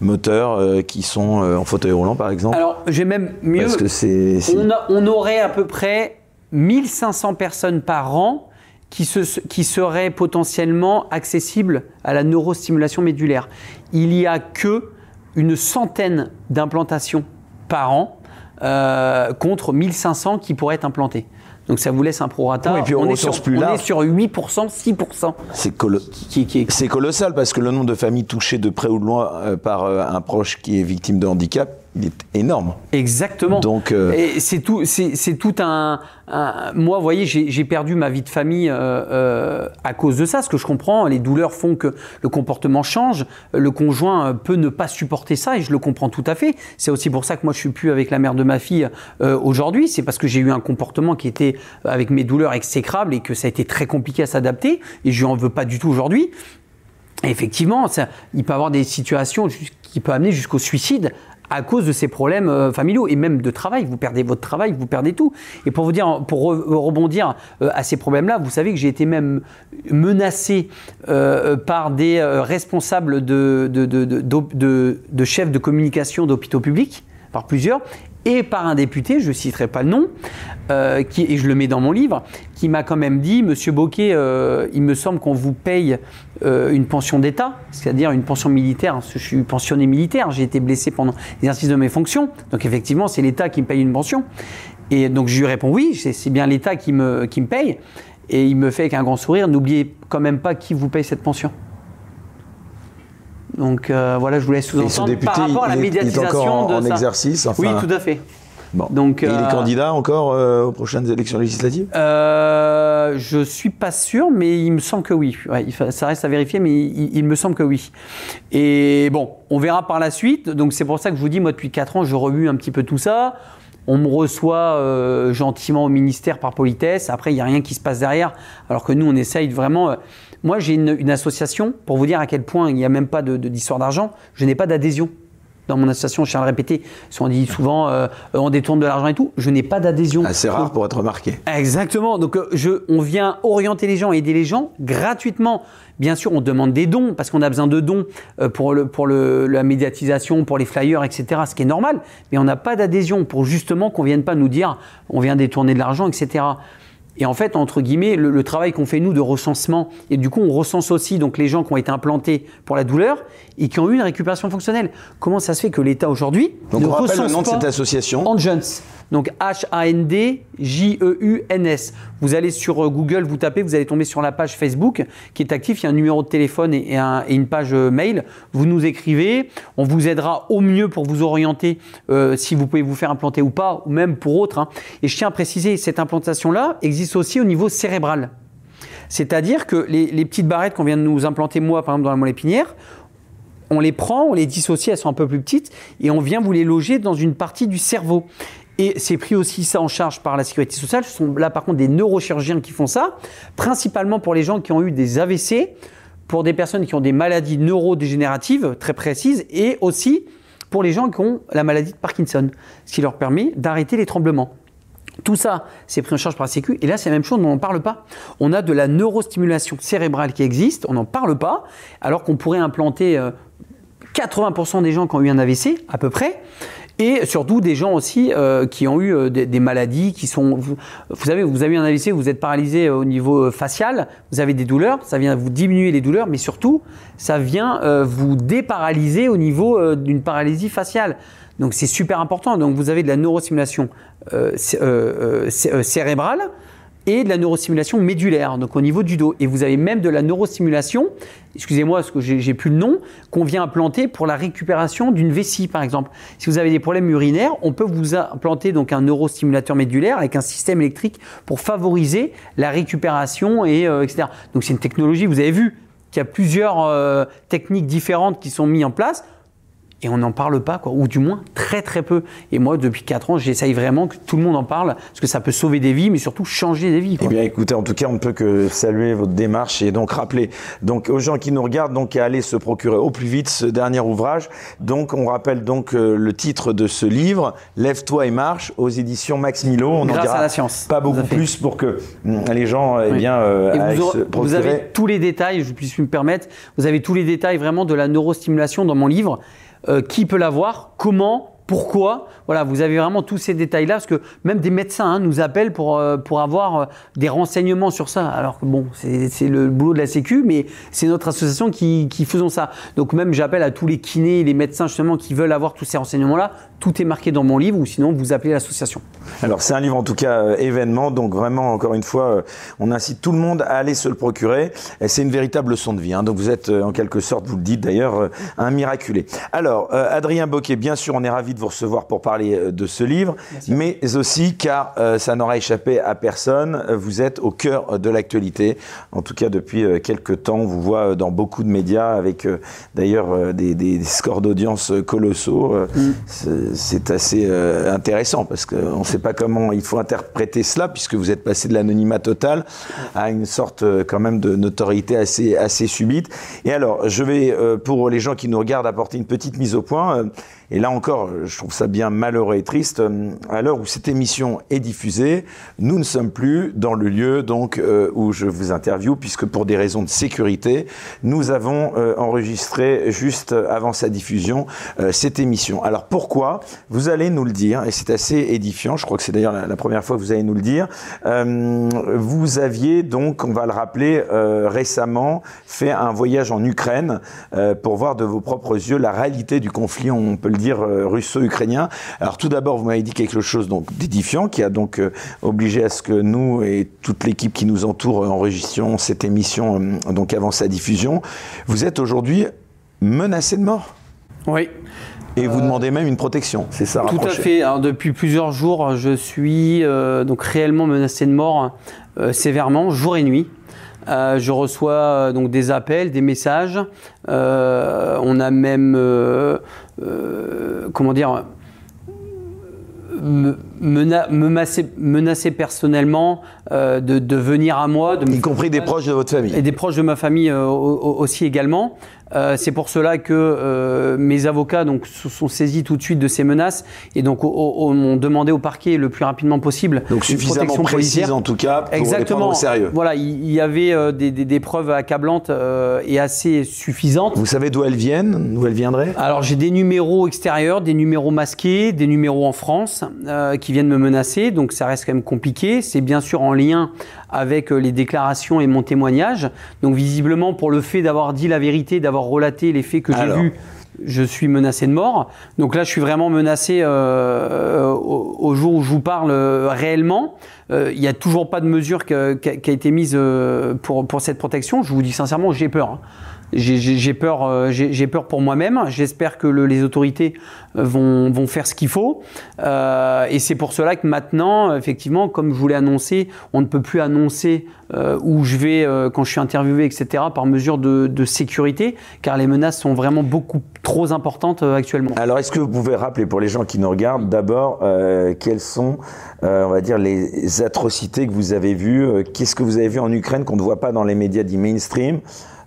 moteur qui sont en fauteuil roulant par exemple? Alors, j'ai même mieux. Parce que c'est. c'est- On, a- on aurait à peu près 1500 personnes par an qui, se- qui seraient potentiellement accessibles à la neurostimulation médulaire. Il y a que une centaine d'implantations par an euh, contre 1500 qui pourraient être implantées. Donc ça vous laisse un prorata. Oui, et puis on est sur, plus on est sur 8%, 6% C'est colo- qui, qui colossal parce que le nombre de familles touchées de près ou de loin euh, par euh, un proche qui est victime de handicap, il est énorme. Exactement. Donc, euh, Et c'est tout, c'est tout un, un- Moi, vous voyez, j'ai perdu ma vie de famille euh, euh, à cause de ça. Ce que je comprends, les douleurs font que le comportement change. Le conjoint peut ne pas supporter ça, et je le comprends tout à fait. C'est aussi pour ça que moi, je suis plus avec la mère de ma fille aujourd'hui. C'est parce que j'ai eu un comportement qui était avec mes douleurs exécrables et que ça a été très compliqué à s'adapter. Et je lui en veux pas du tout aujourd'hui. Effectivement, ça, il peut y avoir des situations qui peuvent amener jusqu'au suicide à cause de ces problèmes euh, familiaux et même de travail. Vous perdez votre travail, vous perdez tout. Et pour vous dire, pour re- rebondir euh, à ces problèmes-là, vous savez que j'ai été même menacé euh, par des euh, responsables de chefs de communication d'hôpitaux publics, par plusieurs, et par un député, je ne citerai pas le nom, euh, qui, et je le mets dans mon livre, qui m'a quand même dit, Monsieur Boquet, euh, il me semble qu'on vous paye euh, une pension d'État, c'est-à-dire une pension militaire. que Je suis pensionné militaire, j'ai été blessé pendant l'exercice de mes fonctions, donc effectivement c'est l'État qui me paye une pension. Et donc je lui réponds oui, c'est bien l'État qui me, qui me paye. Et il me fait avec un grand sourire, n'oubliez quand même pas qui vous paye cette pension. Donc euh, voilà, je vous laisse sous-entendre député, par rapport à la il est- il est médiatisation encore en, en de ça. exercice. Enfin, Oui, tout à fait. Bon. Donc, Et il euh, est candidat encore euh, aux prochaines élections législatives? Euh, je suis pas sûr, mais il me semble que oui. Ouais, ça reste à vérifier, mais il, il me semble que oui. Et bon, on verra par la suite. Donc c'est pour ça que je vous dis, moi depuis 4 ans, je remue un petit peu tout ça. on me reçoit euh, gentiment au ministère par politesse. Après, il n'y a rien qui se passe derrière. Alors que nous, on essaye vraiment. Euh, moi, j'ai une, association pour vous dire à quel point il n'y a même pas d'histoire d'argent. Je n'ai pas d'adhésion dans mon association, je tiens à le répéter, on dit souvent euh, on détourne de l'argent et tout, je n'ai pas d'adhésion. Assez rare pour être remarqué. Exactement, donc je, on vient orienter les gens, aider les gens gratuitement. Bien sûr, on demande des dons parce qu'on a besoin de dons euh, pour, le, pour le, la médiatisation, pour les flyers, etc. Ce qui est normal. Mais on n'a pas d'adhésion pour justement qu'on vienne pas nous dire on vient détourner de l'argent, etc. Et en fait, entre guillemets, le, travail qu'on fait nous de recensement, et du coup, on recense aussi donc les gens qui ont été implantés pour la douleur et qui ont eu une récupération fonctionnelle. Comment ça se fait que l'État aujourd'hui ne on rappelle le nom de cette association. Donc H-A-N-D-J-E-U-N-S. Vous allez sur euh, Google, vous tapez, vous allez tomber sur la page Facebook qui est active. Il y a un numéro de téléphone et, une page euh, mail. Vous nous écrivez. On vous aidera au mieux pour vous orienter euh, si vous pouvez vous faire implanter ou pas, ou même pour autres. Hein. Et je tiens à préciser, cette implantation-là existe aussi au niveau cérébral. C'est-à-dire que les, les petites barrettes qu'on vient de nous implanter, moi, par exemple, dans la moelle épinière, on les prend, on les dissocie, elles sont un peu plus petites, et on vient vous les loger dans une partie du cerveau. Et c'est pris aussi ça en charge par la sécurité sociale. Ce sont là par contre des neurochirurgiens qui font ça, principalement pour les gens qui ont eu des AVC, pour des personnes qui ont des maladies neurodégénératives très précises, et aussi pour les gens qui ont la maladie de Parkinson, ce qui leur permet d'arrêter les tremblements. Tout ça, c'est pris en charge par la Sécu. Et là, c'est la même chose, on n'en parle pas. On a de la neurostimulation cérébrale qui existe, on n'en parle pas, alors qu'on pourrait implanter 80% euh, des gens qui ont eu un AVC, à peu près. Et surtout des gens aussi euh, qui ont eu euh, des, maladies qui sont. Vous, savez, vous avez un AVC, vous êtes paralysé au niveau euh, facial, vous avez des douleurs, ça vient vous diminuer les douleurs, mais surtout, ça vient vous déparalyser au niveau d'une paralysie faciale. Donc c'est super important. Donc vous avez de la neurostimulation cérébrale et de la neurostimulation médulaire, donc au niveau du dos. Et vous avez même de la neurostimulation, excusez-moi parce que j'ai plus le nom, qu'on vient implanter pour la récupération d'une vessie par exemple. Si vous avez des problèmes urinaires, on peut vous implanter donc un neurostimulateur médulaire avec un système électrique pour favoriser la récupération et euh, etc. Donc c'est une technologie, vous avez vu qu'il y a plusieurs euh, techniques différentes qui sont mises en place et on n'en parle pas, quoi, ou du moins très très peu. Et moi, depuis 4 ans, j'essaye vraiment que tout le monde en parle, parce que ça peut sauver des vies, mais surtout changer des vies. Eh bien, écoutez, en tout cas, on ne peut que saluer votre démarche et donc rappeler donc aux gens qui nous regardent donc à aller se procurer au plus vite ce dernier ouvrage. Donc, on rappelle donc euh, le titre de ce livre, Lève-toi et marche, aux éditions Max Milo. On Grâce à la science. Pas beaucoup plus pour que hum, les gens, eh bien, euh, vous, se procurer. vous avez tous les détails, je puisse me permettre. Vous avez tous les détails vraiment de la neurostimulation dans mon livre. Euh, qui peut l'avoir, comment, pourquoi Voilà, vous avez vraiment tous ces détails-là, parce que même des médecins hein, nous appellent pour, euh, pour avoir euh, des renseignements sur ça. Alors que bon, c'est le boulot de la Sécu, mais c'est notre association qui, qui faisons ça. Donc même j'appelle à tous les kinés, les médecins justement qui veulent avoir tous ces renseignements-là. Tout est marqué dans mon livre, ou sinon vous appelez l'association. Alors c'est un livre en tout cas euh, événement, donc vraiment encore une fois, on incite tout le monde à aller se le procurer. C'est une véritable leçon de vie. Hein. donc vous êtes en quelque sorte, vous le dites d'ailleurs, un miraculé. Alors Adrien Boquet, bien sûr, on est ravi de vous recevoir pour parler euh, de ce livre, mais aussi car euh, ça n'aura échappé à personne, vous êtes au cœur de l'actualité. En tout cas, depuis euh, quelques temps, on vous voit dans beaucoup de médias avec d'ailleurs des, scores d'audience colossaux. Mm. C'est assez intéressant parce qu'on ne sait pas comment il faut interpréter cela puisque vous êtes passé de l'anonymat total à une sorte quand même de notoriété assez, assez subite. Et alors, je vais, pour les gens qui nous regardent, apporter une petite mise au point. Et là encore, je trouve ça bien malheureux et triste. À l'heure où cette émission est diffusée, nous ne sommes plus dans le lieu donc euh, où je vous interviewe, puisque pour des raisons de sécurité, nous avons euh, enregistré juste avant sa diffusion euh, cette émission. Alors pourquoi Vous allez nous le dire, et c'est assez édifiant. Je crois que c'est d'ailleurs la, première fois que vous allez nous le dire. vous aviez donc, on va le rappeler, récemment fait un voyage en Ukraine pour voir de vos propres yeux la réalité du conflit. On peut dire, euh, russo-ukrainien. Alors tout d'abord, vous m'avez dit quelque chose donc d'édifiant qui a donc euh, obligé à ce que nous et toute l'équipe qui nous entoure enregistrions cette émission euh, donc avant sa diffusion. Vous êtes aujourd'hui menacé de mort. Oui. Et vous demandez même une protection, c'est ça Tout à fait. Alors, depuis plusieurs jours, je suis donc réellement menacé de mort sévèrement, jour et nuit. Euh, je reçois euh, donc des appels, des messages. Euh, on a même, comment dire, me, menacer, personnellement de, de, venir à moi. De y compris des proches de votre famille. Et des proches de ma famille aussi également. Euh, c'est pour cela que euh, mes avocats donc se sont saisis tout de suite de ces menaces et donc m'ont demandé au parquet le plus rapidement possible. Donc suffisamment précise en tout cas pour Exactement. les prendre au sérieux. Voilà, il y, avait euh, des, preuves accablantes et assez suffisantes. Vous savez d'où elles viennent D'où elles viendraient? Alors j'ai des numéros extérieurs, des numéros masqués, des numéros en France qui viennent me menacer. Donc ça reste quand même compliqué. C'est bien sûr en lien avec les déclarations et mon témoignage. Donc visiblement pour le fait d'avoir dit la vérité, d'avoir relater les faits que j'ai vus, je suis menacé de mort. Donc là, je suis vraiment menacé euh, au, jour où je vous parle euh, réellement. Euh, il n'y a toujours pas de mesure qui a, été mise pour, pour cette protection. Je vous dis sincèrement, j'ai peur. Hein j'ai peur, euh, j'ai peur pour moi-même. J'espère que le, les autorités euh, vont, faire ce qu'il faut. Euh, et c'est pour cela que maintenant, effectivement, comme je vous l'ai annoncé, on ne peut plus annoncer où je vais quand je suis interviewé, etc., par mesure de, sécurité, car les menaces sont vraiment beaucoup trop importantes actuellement. Alors, est-ce que vous pouvez rappeler pour les gens qui nous regardent d'abord quelles sont, on va dire, les atrocités que vous avez vues Qu'est-ce que vous avez vu en Ukraine qu'on ne voit pas dans les médias dits mainstream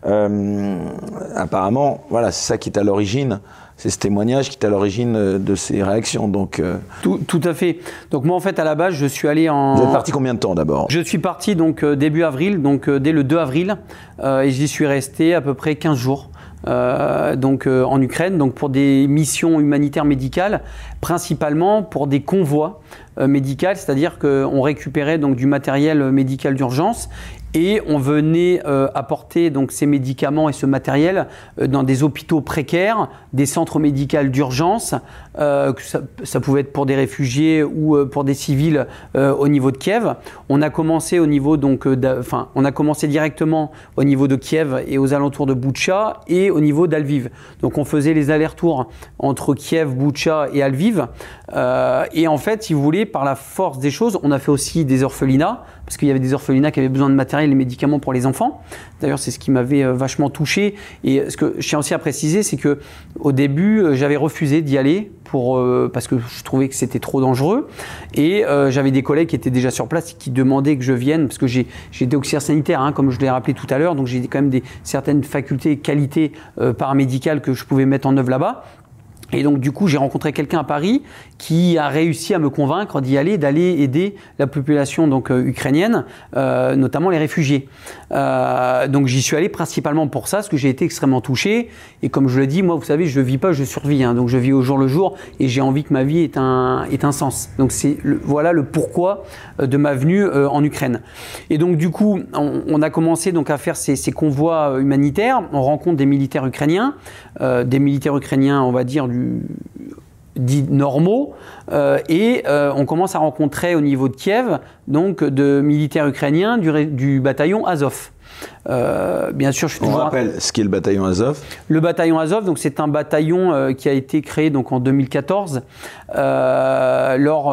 apparemment, voilà, c'est ça qui est à l'origine c'est ce témoignage qui est à l'origine euh, de ces réactions. Donc, euh. tout, tout, à fait. Donc moi, en fait, à la base, je suis allé en... Vous êtes parti combien de temps d'abord? Je suis parti donc début avril, donc dès le 2 avril, et j'y suis resté à peu près 15 jours. donc en Ukraine, donc pour des missions humanitaires médicales, principalement pour des convois médicaux, c'est-à-dire qu'on récupérait donc du matériel médical d'urgence et on venait euh, apporter donc ces médicaments et ce matériel euh, dans des hôpitaux précaires, des centres médicaux d'urgence, euh, ça, pouvait être pour des réfugiés ou pour des civils au niveau de Kiev. On a commencé au niveau donc, enfin, on a commencé directement au niveau de Kiev et aux alentours de Boutcha et au niveau d'Alviv. Donc on faisait les allers-retours entre Kiev, Boutcha et Alviv. et en fait, si vous voulez, par la force des choses, on a fait aussi des orphelinats parce qu'il y avait des orphelinats qui avaient besoin de matériel et médicaments pour les enfants. D'ailleurs, c'est ce qui m'avait euh, vachement touché. Et ce que je tiens aussi à préciser, c'est que au début, euh, j'avais refusé d'y aller pour, euh, parce que je trouvais que c'était trop dangereux. Et j'avais des collègues qui étaient déjà sur place et qui demandaient que je vienne, parce que j'ai été auxiliaire sanitaire, hein, comme je l'ai rappelé tout à l'heure, donc j'ai quand même des, certaines facultés et qualités paramédicales que je pouvais mettre en œuvre là-bas. Et donc du coup, j'ai rencontré quelqu'un à Paris qui a réussi à me convaincre d'y aller, d'aller aider la population donc euh, ukrainienne, euh, notamment les réfugiés. Euh, donc j'y suis allé principalement pour ça, parce que j'ai été extrêmement touché. Et comme je le dis, moi, vous savez, je vis pas, je survis. Hein, donc je vis au jour le jour, et j'ai envie que ma vie ait un, ait un sens. Donc c'est voilà le pourquoi de ma venue en Ukraine. Et donc du coup, on, a commencé donc à faire ces, ces, convois humanitaires. On rencontre des militaires ukrainiens, des militaires ukrainiens, on va dire du dits normaux euh, et euh, on commence à rencontrer au niveau de Kiev donc de militaires ukrainiens du, du bataillon Azov. Euh, bien sûr, je suis on rappelle ce qu'est le bataillon Azov. Le bataillon Azov, donc c'est un bataillon qui a été créé donc en 2014. lors,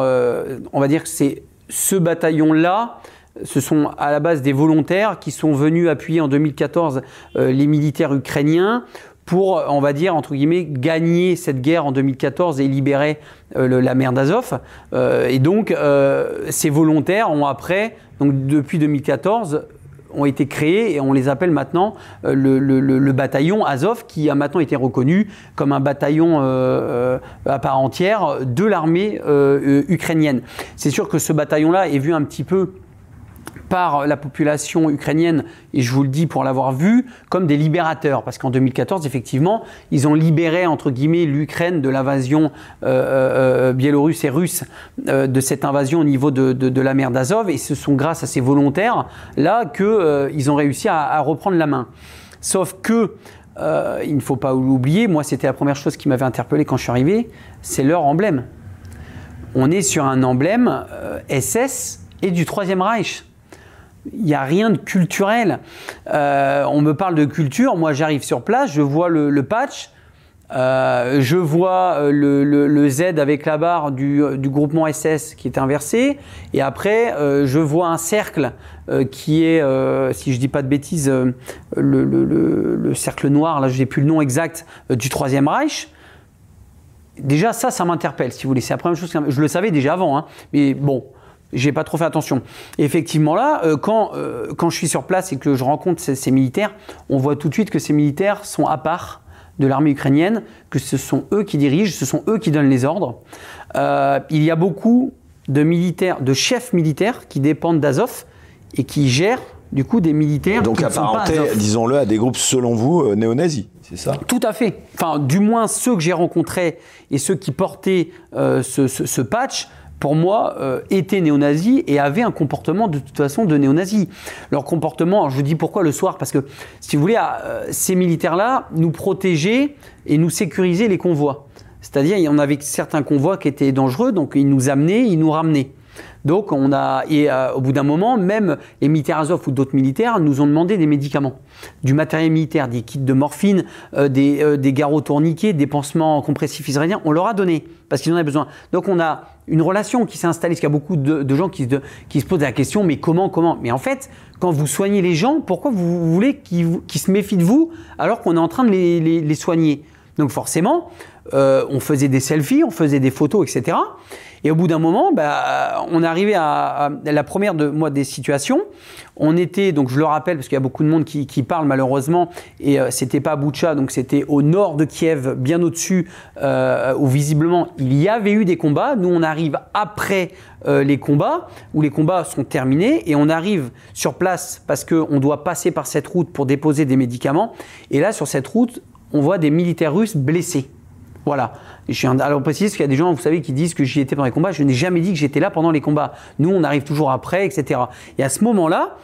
on va dire que c'est ce bataillon-là ce sont à la base des volontaires qui sont venus appuyer en 2014 les militaires ukrainiens pour, on va dire, entre guillemets, gagner cette guerre en 2014 et libérer euh, la mer d'Azov. Euh, et donc, euh, ces volontaires ont après, donc depuis 2014, ont été créés et on les appelle maintenant le, bataillon Azov qui a maintenant été reconnu comme un bataillon à part entière de l'armée ukrainienne. C'est sûr que ce bataillon-là est vu un petit peu par la population ukrainienne, et je vous le dis pour l'avoir vu, comme des libérateurs. Parce qu'en 2014, effectivement, ils ont libéré, entre guillemets, l'Ukraine de l'invasion euh, euh, euh, biélorusse et russe, de cette invasion au niveau de, la mer d'Azov. Et ce sont grâce à ces volontaires-là qu'ils ont réussi à, reprendre la main. Sauf que, il ne faut pas l'oublier, moi c'était la première chose qui m'avait interpellé quand je suis arrivé, c'est leur emblème. On est sur un emblème SS et du Troisième Reich il n'y a rien de culturel. Euh, on me parle de culture, moi j'arrive sur place, je vois le, patch, euh, je vois euh, le, Z avec la barre du, groupement SS qui est inversé, et après je vois un cercle qui est, si je dis pas de bêtises, le, cercle noir, là je n'ai plus le nom exact, du Troisième Reich. déjà ça, ça m'interpelle, si vous voulez. C'est la première chose. Que... Je le savais déjà avant, hein, mais bon, j'ai pas trop fait attention. Et effectivement, là, euh, quand, euh, quand je suis sur place et que je rencontre ces, militaires, on voit tout de suite que ces militaires sont à part de l'armée ukrainienne, que ce sont eux qui dirigent, ce sont eux qui donnent les ordres. Euh, il y a beaucoup de militaires, de chefs militaires qui dépendent d'Azov et qui gèrent du coup des militaires. Donc qui apparentés, disons-le, à des groupes selon vous néo-nazis, c'est ça? Tout à fait. Enfin, du moins ceux que j'ai rencontrés et ceux qui portaient ce, patch pour moi, euh, étaient néo-nazis et avaient un comportement de toute façon de néo-nazis. Leur comportement, je vous dis pourquoi le soir, parce que si vous voulez, euh, ces militaires-là nous protégeaient et nous sécurisaient les convois. C'est-à-dire, il y en avait certains convois qui étaient dangereux, donc ils nous amenaient, ils nous ramenaient. Donc on a et euh, au bout d'un moment, même militaires Azov ou d'autres militaires nous ont demandé des médicaments, du matériel militaire, des kits de morphine, euh, des, euh, des garrots tourniquets, des pansements compressifs israéliens. On leur a donné parce qu'ils en avaient besoin. Donc on a une relation qui s'est installée. Parce qu'il y a beaucoup de, gens qui se, posent la question, mais comment, comment? Mais en fait, quand vous soignez les gens, pourquoi vous, voulez qu'ils se méfient de vous alors qu'on est en train de les, soigner? Donc forcément, on faisait des selfies, on faisait des photos, etc. Et au bout d'un moment, bah, on arrivé à, la première de moi des situations. On était, donc je le rappelle parce qu'il y a beaucoup de monde qui, parle malheureusement, et euh, c'était pas Boucha, donc c'était au nord de Kiev, bien au-dessus, euh, où visiblement il y avait eu des combats. Nous, on arrive après euh, les combats, où les combats sont terminés, et on arrive sur place parce qu'on doit passer par cette route pour déposer des médicaments. Et là, sur cette route, on voit des militaires russes blessés. Voilà. Je alors précise qu'il y a des gens, vous savez, qui disent que j'y étais pendant les combats. Je n'ai jamais dit que j'étais là pendant les combats. Nous, on arrive toujours après, etc. Et à ce moment-là,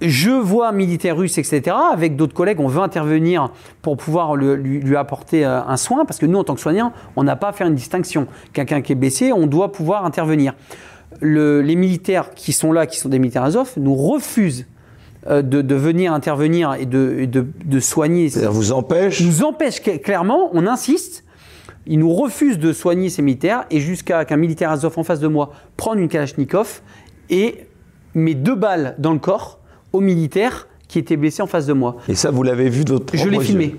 je vois un militaire russe, etc. Avec d'autres collègues, on veut intervenir pour pouvoir lui, apporter euh, un soin, parce que nous, en tant que soignants, on n'a pas à faire une distinction. Quelqu'un qui est blessé, on doit pouvoir intervenir. les militaires qui sont là, qui sont des militaires Azov, nous refusent euh, de, venir intervenir et de, de, soigner. Ça vous empêche Nous empêche clairement, on insiste. Il nous refuse de soigner ces militaires et jusqu'à qu'un militaire Azov en face de moi prenne une Kalachnikov et met deux balles dans le corps au militaire qui était blessé en face de moi. Et ça, vous l'avez vu d'autres Je l'ai filmé.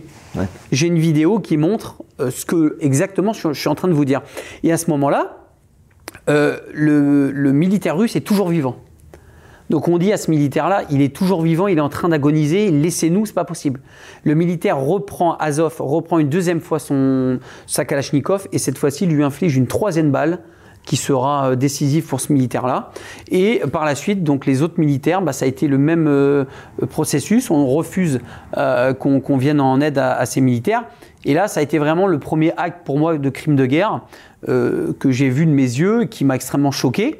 J'ai une vidéo qui montre euh, ce que exactement je, suis en train de vous dire. Et à ce moment-là, euh, le militaire russe est toujours vivant. Donc on dit à ce militaire-là, il est toujours vivant, il est en train d'agoniser, laissez-nous, c'est pas possible. Le militaire reprend Azov, reprend une deuxième fois son sa Kalachnikov et cette fois-ci lui inflige une troisième balle qui sera euh, décisive pour ce militaire-là. Et par la suite, donc les autres militaires, bah, ça a été le même euh, processus. On refuse euh, qu'on vienne en aide à, à, ces militaires. Et là, ça a été vraiment le premier acte pour moi de crime de guerre que j'ai vu de mes yeux, qui m'a extrêmement choqué.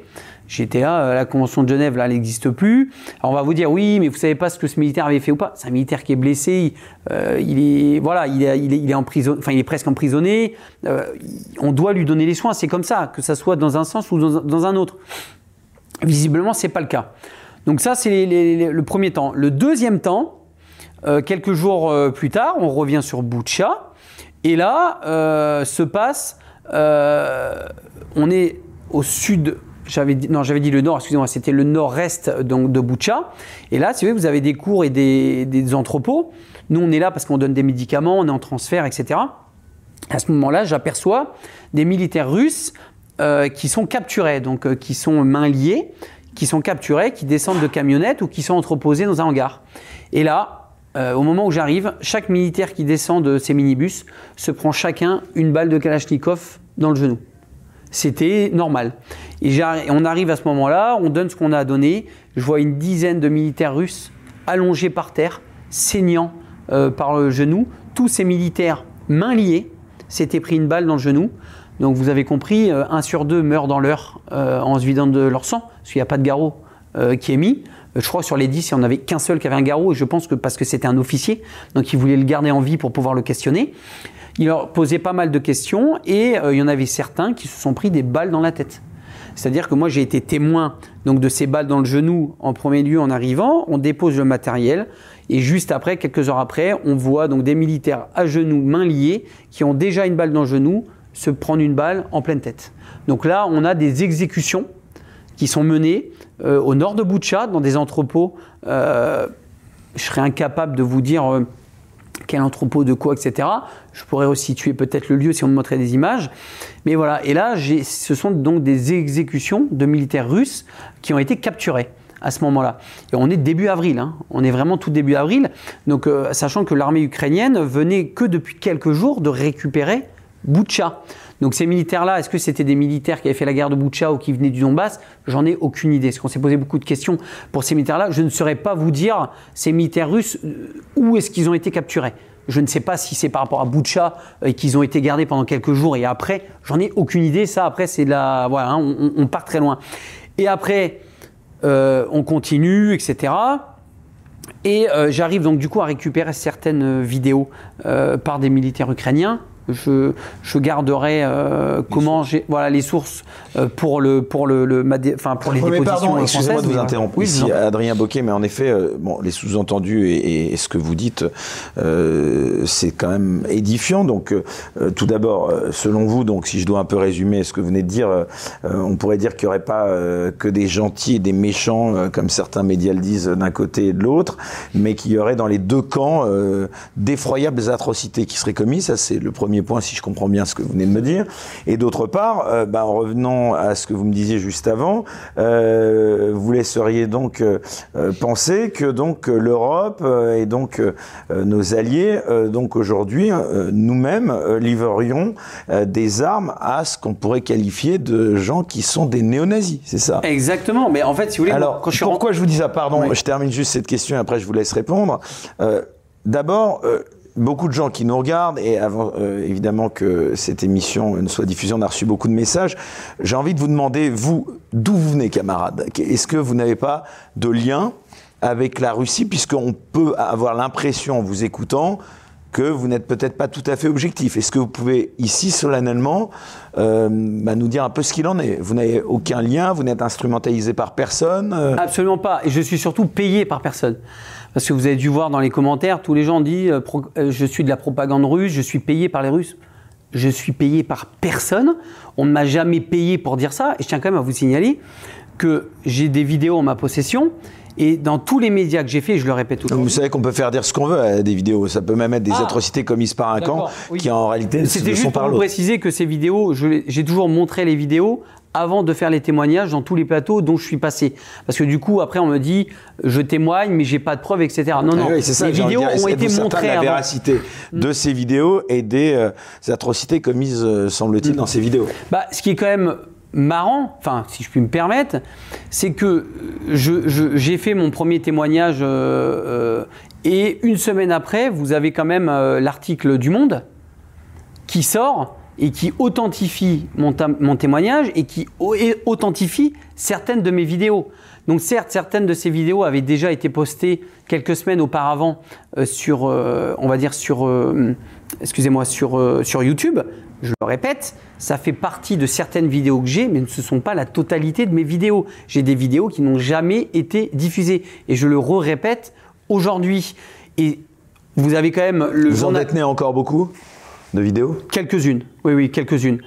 Là, euh, la Convention de Genève, là, elle n'existe plus. Alors on va vous dire, oui, mais vous savez pas ce que ce militaire avait fait ou pas. C'est un militaire qui est blessé, euh, il est, voilà, il est, il est enfin, il est presque emprisonné. Euh, on doit lui donner les soins, c'est comme ça, que ça soit dans un sens ou dans, un autre. Visiblement, c'est pas le cas. Donc ça, c'est le premier temps. Le deuxième temps, quelques jours plus tard, on revient sur Boucha, et là se passe, on est au sud j'avais dit, non, j'avais dit le nord, excusez-moi, c'était le nord-est donc de Boucha. Et là, vous vous avez des cours et des, entrepôts. Nous, on est là parce qu'on donne des médicaments, on est en transfert, etc. À ce moment-là, j'aperçois des militaires russes euh, qui sont capturés, donc euh, qui sont mains liées, qui sont capturés, qui descendent de camionnettes ou qui sont entreposés dans un hangar. Et là, euh, au moment où j'arrive, chaque militaire qui descend de ces minibus se prend chacun une balle de Kalachnikov dans le genou. C'était normal. Et on arrive à ce moment-là, on donne ce qu'on a donné. Je vois une dizaine de militaires russes allongés par terre, saignant euh, par le genou. Tous ces militaires, mains liées, s'étaient pris une balle dans le genou. Donc vous avez compris, euh, un sur deux meurt dans l'heure euh, en se vidant de leur sang, parce qu'il n'y a pas de garrot qui est mis. Je crois sur les 10, il n'y en avait qu'un seul qui avait un garrot, et je pense que parce que c'était un officier, donc il voulait le garder en vie pour pouvoir le questionner. Il leur posait pas mal de questions, et il y en avait certains qui se sont pris des balles dans la tête. C'est-à-dire que moi j'ai été témoin donc de ces balles dans le genou en premier lieu en arrivant, on dépose le matériel et juste après, quelques heures après, on voit donc des militaires à genoux, mains liées, qui ont déjà une balle dans le genou, se prendre une balle en pleine tête. Donc là, on a des exécutions qui sont menées euh, au nord de Boucha, dans des entrepôts. Euh, je serais incapable de vous dire euh, quel entrepôt de quoi, etc. Je pourrais resituer peut-être le lieu si on me montrait des images. Mais voilà, et là, ce sont donc des exécutions de militaires russes qui ont été capturés à ce moment-là. Et on est début avril, hein. on est vraiment tout début avril, donc euh, sachant que l'armée ukrainienne venait que depuis quelques jours de récupérer Boutcha. Donc ces militaires-là, est-ce que c'était des militaires qui avaient fait la guerre de Boutcha ou qui venaient du Donbass? J'en ai aucune idée. Parce qu'on s'est posé beaucoup de questions pour ces militaires-là. Je ne saurais pas vous dire, ces militaires russes, euh, où est-ce qu'ils ont été capturés je ne sais pas si c'est par rapport à Boutcha et euh, qu'ils ont été gardés pendant quelques jours et après, j'en ai aucune idée. Ça, après, c'est la, voilà, hein, on, part très loin. Et après, euh, on continue, etc. Et j'arrive donc du coup à récupérer certaines vidéos par des militaires ukrainiens je, je garderai euh, comment j'ai voilà les sources euh, pour le pour le, le enfin pour les dépositions pardon, excusez-moi de vous interrompre. Ici Adrien Boquet mais en effet euh, bon les sous-entendus et, et, ce que vous dites c'est quand même édifiant. Donc tout d'abord selon vous donc si je dois un peu résumer ce que vous venez de dire on pourrait dire qu'il n'y aurait pas que des gentils et des méchants comme certains médias le disent d'un côté et de l'autre mais qu'il y aurait dans les deux camps d'effroyables atrocités qui seraient commises. Ça c'est le premier point, si je comprends bien ce que vous venez de me dire. Et d'autre part, euh, bah, en revenant à ce que vous me disiez juste avant, euh, vous laisseriez donc euh, penser que donc l'Europe et donc nos alliés, donc aujourd'hui, nous-mêmes livrerions des armes à ce qu'on pourrait qualifier de gens qui sont des néo-nazis, c'est ça? Exactement. Mais en fait, si vous voulez, alors quand je pourquoi je vous dis ça? Pardon, je termine juste cette question et après je vous laisse répondre. D'abord, beaucoup de gens qui nous regardent, et euh, évidemment que cette émission ne soit diffusée, on a reçu beaucoup de messages. J'ai envie de vous demander, vous, d'où vous venez, camarades? Est-ce que vous n'avez pas de lien avec la Russie, puisqu'on peut avoir l'impression, en vous écoutant, que vous n'êtes peut-être pas tout à fait objectif? Est-ce que vous pouvez ici solennellement euh, bah, nous dire un peu ce qu'il en est? Vous n'avez aucun lien, vous n'êtes instrumentalisé par personne euh? Absolument pas, et je suis surtout payé par personne. Parce que vous avez dû voir dans les commentaires, tous les gens disent euh, euh, je suis de la propagande russe, je suis payé par les Russes. Je suis payé par personne. On ne m'a jamais payé pour dire ça. Et je tiens quand même à vous signaler que j'ai des vidéos en ma possession. Et dans tous les médias que j'ai fait, je le répète toujours. Vous savez qu'on peut faire dire ce qu'on veut à des vidéos. Ça peut même être des ah. atrocités commises par un camp qui en réalité C'était juste pour vous préciser que ces vidéos, j'ai toujours montré les vidéos avant de faire les témoignages dans tous les plateaux dont je suis passé. Parce que du coup, après, on me dit, je témoigne, mais j'ai pas de preuves, etc. Non, ah non. les vidéos ont été montrées. La véracité de ces vidéos et des, euh, atrocités commises, euh, semble-t-il, mm. dans ces vidéos. Bah, ce qui est quand même marrant, enfin, si je puis me permettre, c'est que j'ai fait mon premier témoignage euh, et une semaine après, vous avez quand même l'article du Monde qui sort et qui authentifie mon, témoignage et qui authentifie certaines de mes vidéos. Donc certes, certaines de ces vidéos avaient déjà été postées quelques semaines auparavant euh, sur, euh, on va dire sur, euh, excusez-moi, sur, sur YouTube. Je le répète, ça fait partie de certaines vidéos que j'ai, mais ce ne sont pas la totalité de mes vidéos. J'ai des vidéos qui n'ont jamais été diffusées. Et je le répète aujourd'hui. Et vous avez quand même le Vous en détenez encore beaucoup? De vidéos Quelques-unes, oui, oui, quelques-unes.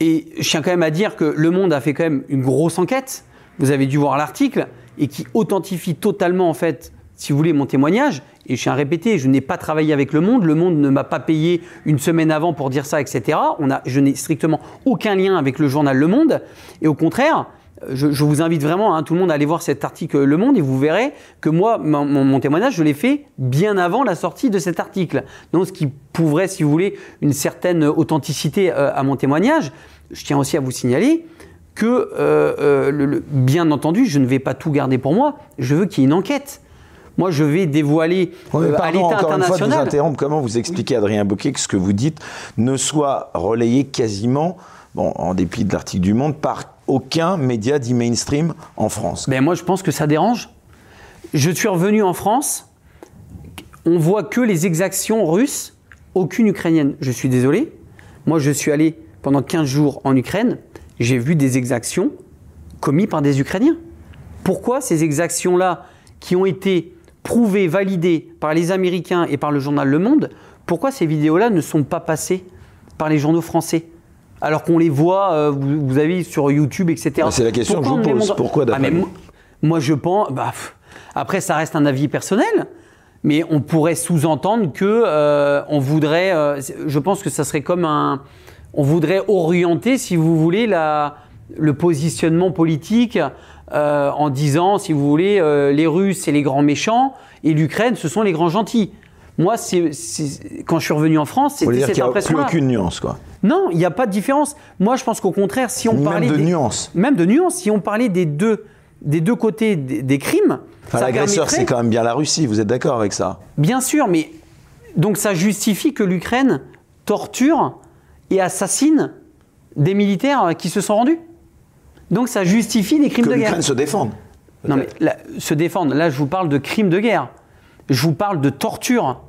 Et je tiens quand même à dire que Le Monde a fait quand même une grosse enquête. Vous avez dû voir l'article et qui authentifie totalement, en fait, si vous voulez, mon témoignage. Et je tiens à répéter, je n'ai pas travaillé avec Le Monde. Le Monde ne m'a pas payé une semaine avant pour dire ça, etc. On a, je n'ai strictement aucun lien avec le journal Le Monde. Et au contraire, je, vous invite vraiment, hein, tout le monde, à aller voir cet article Le Monde et vous verrez que moi, mon, témoignage, je l'ai fait bien avant la sortie de cet article. Donc, ce qui prouverait, si vous voulez, une certaine authenticité euh, à mon témoignage. Je tiens aussi à vous signaler que, euh, euh, bien entendu, je ne vais pas tout garder pour moi. Je veux qu'il y ait une enquête. Moi, je vais dévoiler à l'État international. Une fois de vous interrompre, comment vous expliquez, Adrien Bocquet, que ce que vous dites ne soit relayé quasiment, bon, en dépit de l'article du Monde, par aucun média dit mainstream en France. Ben moi, je pense que ça dérange. Je suis revenu en France, on voit que les exactions russes, aucune ukrainienne. Je suis désolé. Moi, je suis allé pendant 15 jours en Ukraine, j'ai vu des exactions commises par des Ukrainiens. Pourquoi ces exactions-là, qui ont été prouvées, validées par les Américains et par le journal Le Monde, pourquoi ces vidéos-là ne sont pas passées par les journaux français? Alors qu'on les voit, euh, vous, avez sur YouTube, etc. C'est la question que je vous pose. Pourquoi d'après ah, Moi, je pense. Bah, après, ça reste un avis personnel. Mais on pourrait sous-entendre que euh, on voudrait, euh, je pense que ça serait comme un, on voudrait orienter, si vous voulez, la, le positionnement politique en disant, si vous voulez, les Russes c'est les grands méchants et l'Ukraine ce sont les grands gentils. Moi, quand je suis revenu en France, c'était cette qu'il n'y a plus aucune nuance, quoi. Non, il n'y a pas de différence. Moi, je pense qu'au contraire, si on Même parlait de des- nuance. même de nuance, si on parlait des deux, des deux côtés des, des crimes, Enfin, L'agresseur, permettrait- c'est quand même bien la Russie, vous êtes d'accord avec ça? Bien sûr, mais donc ça justifie que l'Ukraine torture et assassine des militaires qui se sont rendus. Donc ça justifie des crimes Que de guerre. l'Ukraine se défende. Non mais là, se défendre, là je vous parle de crimes de guerre. Je vous parle de torture.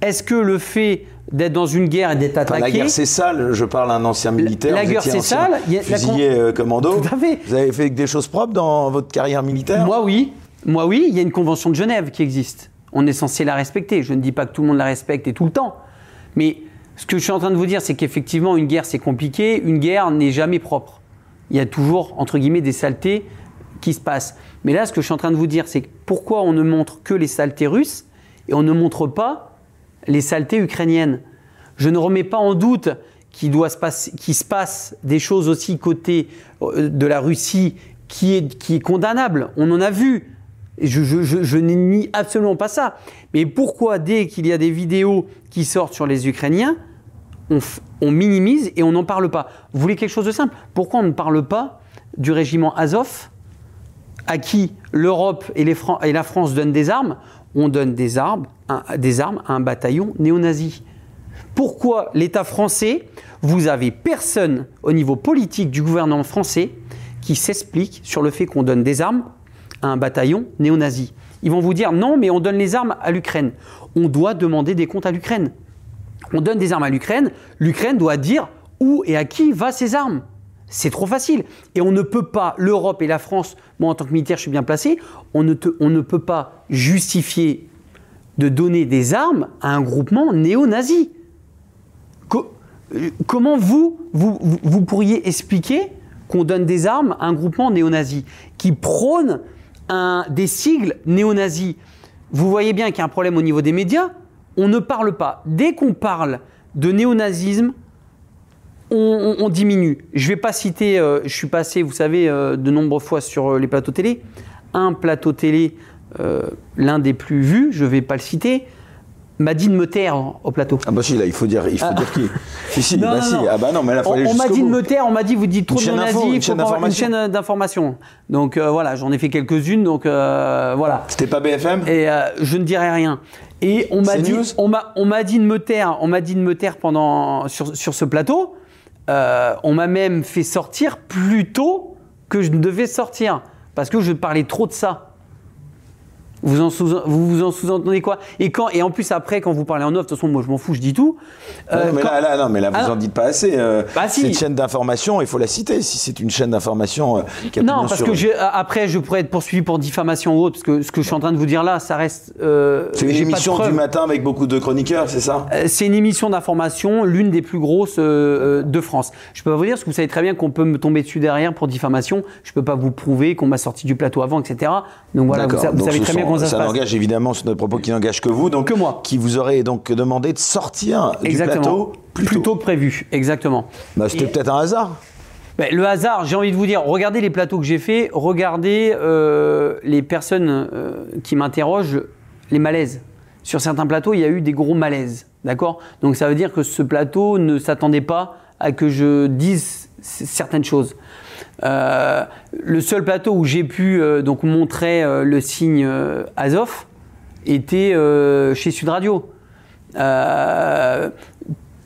Est-ce que le fait d'être dans une guerre et d'être Enfin, attaqué... la guerre, c'est sale. Je parle à un ancien militaire. la guerre, c'est sale, Fusilier euh, commando. Tout à fait. Vous avez fait des choses propres dans votre carrière militaire Moi oui, moi oui, il y a une convention de Genève qui existe. On est censé la respecter. Je ne dis pas que tout le monde la respecte et tout le temps. Mais ce que je suis en train de vous dire, c'est qu'effectivement, une guerre, c'est compliqué. Une guerre n'est jamais propre. Il y a toujours, entre guillemets, des saletés qui se passent. Mais là, ce que je suis en train de vous dire, c'est pourquoi on ne montre que les saletés russes et on ne montre pas les saletés ukrainiennes Je ne remets pas en doute qu'il doit se passer, se passe des choses aussi côté euh, de la Russie qui est, qui est condamnable. On en a vu. Je, je, n'ai nie absolument pas ça. Mais pourquoi, dès qu'il y a des vidéos qui sortent sur les Ukrainiens, on, minimise et on n'en parle pas? Vous voulez quelque chose de simple? Pourquoi on ne parle pas du régiment Azov à qui l'Europe et la France donnent des armes? On donne des armes, des armes à un bataillon néo-nazi. Pourquoi l'État français, vous avez personne au niveau politique du gouvernement français qui s'explique sur le fait qu'on donne des armes à un bataillon néo-nazi? Ils vont vous dire non, mais on donne les armes à l'Ukraine. On doit demander des comptes à l'Ukraine. On donne des armes à l'Ukraine, l'Ukraine doit dire où et à qui va ces armes. C'est trop facile. Et on ne peut pas, l'Europe et la France, moi en tant que militaire je suis bien placé, on ne peut pas justifier de donner des armes à un groupement néo-nazi. Co- comment vous, pourriez expliquer qu'on donne des armes à un groupement néo-nazi qui prône des sigles néo-nazis? Vous voyez bien qu'il y a un problème au niveau des médias. On ne parle pas. Dès qu'on parle de néonazisme, on, on- on diminue. Je ne vais pas citer, euh, je suis passé, vous savez, euh, de nombreuses fois sur euh, les plateaux télé. Un plateau télé, euh, l'un des plus vus, je ne vais pas le citer, m'a dit de me taire au plateau. Ah bah si, là, il faut dire, il faut dire qui Si, si, Non, bah non, si. non. Ah bah non, mais là, faut On, on m'a dit de me taire, on m'a dit vous dites trop de nazis, une une d'information. chaîne d'information. Donc euh, voilà, j'en ai fait quelques-unes, donc euh, voilà. C'était pas BFM Et euh, je ne dirai rien. Et on m'a dit, on m'a, on m'a dit de me taire, on m'a dit de me taire pendant sur, sur ce plateau. On m'a même fait sortir plus tôt que je ne devais sortir parce que je parlais trop de ça. Vous en sous, vous, vous en sous-entendez quoi? Et quand et en plus après quand vous parlez en off, de toute façon moi je m'en fous, je dis tout. Euh, non, mais quand- là, là, non, mais là, vous Ah, en dites pas assez. euh, Bah, si. C'est une chaîne d'information, il faut la citer. Si c'est une chaîne d'information euh, qui a Non, parce sur que rue. j'ai- après, je pourrais être poursuivi pour diffamation ou autre, parce que ce que je suis en train de vous dire là, ça reste. euh, C'est une émission du matin avec beaucoup de chroniqueurs, c'est ça? Euh, C'est une émission d'information, l'une des plus grosses euh, euh, de France. Je peux pas vous dire, parce que vous savez très bien qu'on peut me tomber dessus derrière pour diffamation. Je peux pas vous prouver qu'on m'a sorti du plateau avant, etc. Donc voilà, vous, Donc, savez très bien comment ça se passe. n'engage évidemment, c'est notre propos qui n'engage que vous, donc Que moi. qui vous aurait donc demandé de sortir du Exactement. plateau plus, plus tôt. que prévu, exactement. Bah, C'était Et- peut-être un hasard. Ben, le hasard, j'ai envie de vous dire, regardez les plateaux que j'ai faits, regardez euh, les personnes euh, qui m'interrogent, les malaises. Sur certains plateaux, il y a eu des gros malaises, d'accord? Donc ça veut dire que ce plateau ne s'attendait pas à que je dise certaines choses. Euh, le seul plateau où j'ai pu euh, donc montrer euh, le signe Azov était chez Sud Radio.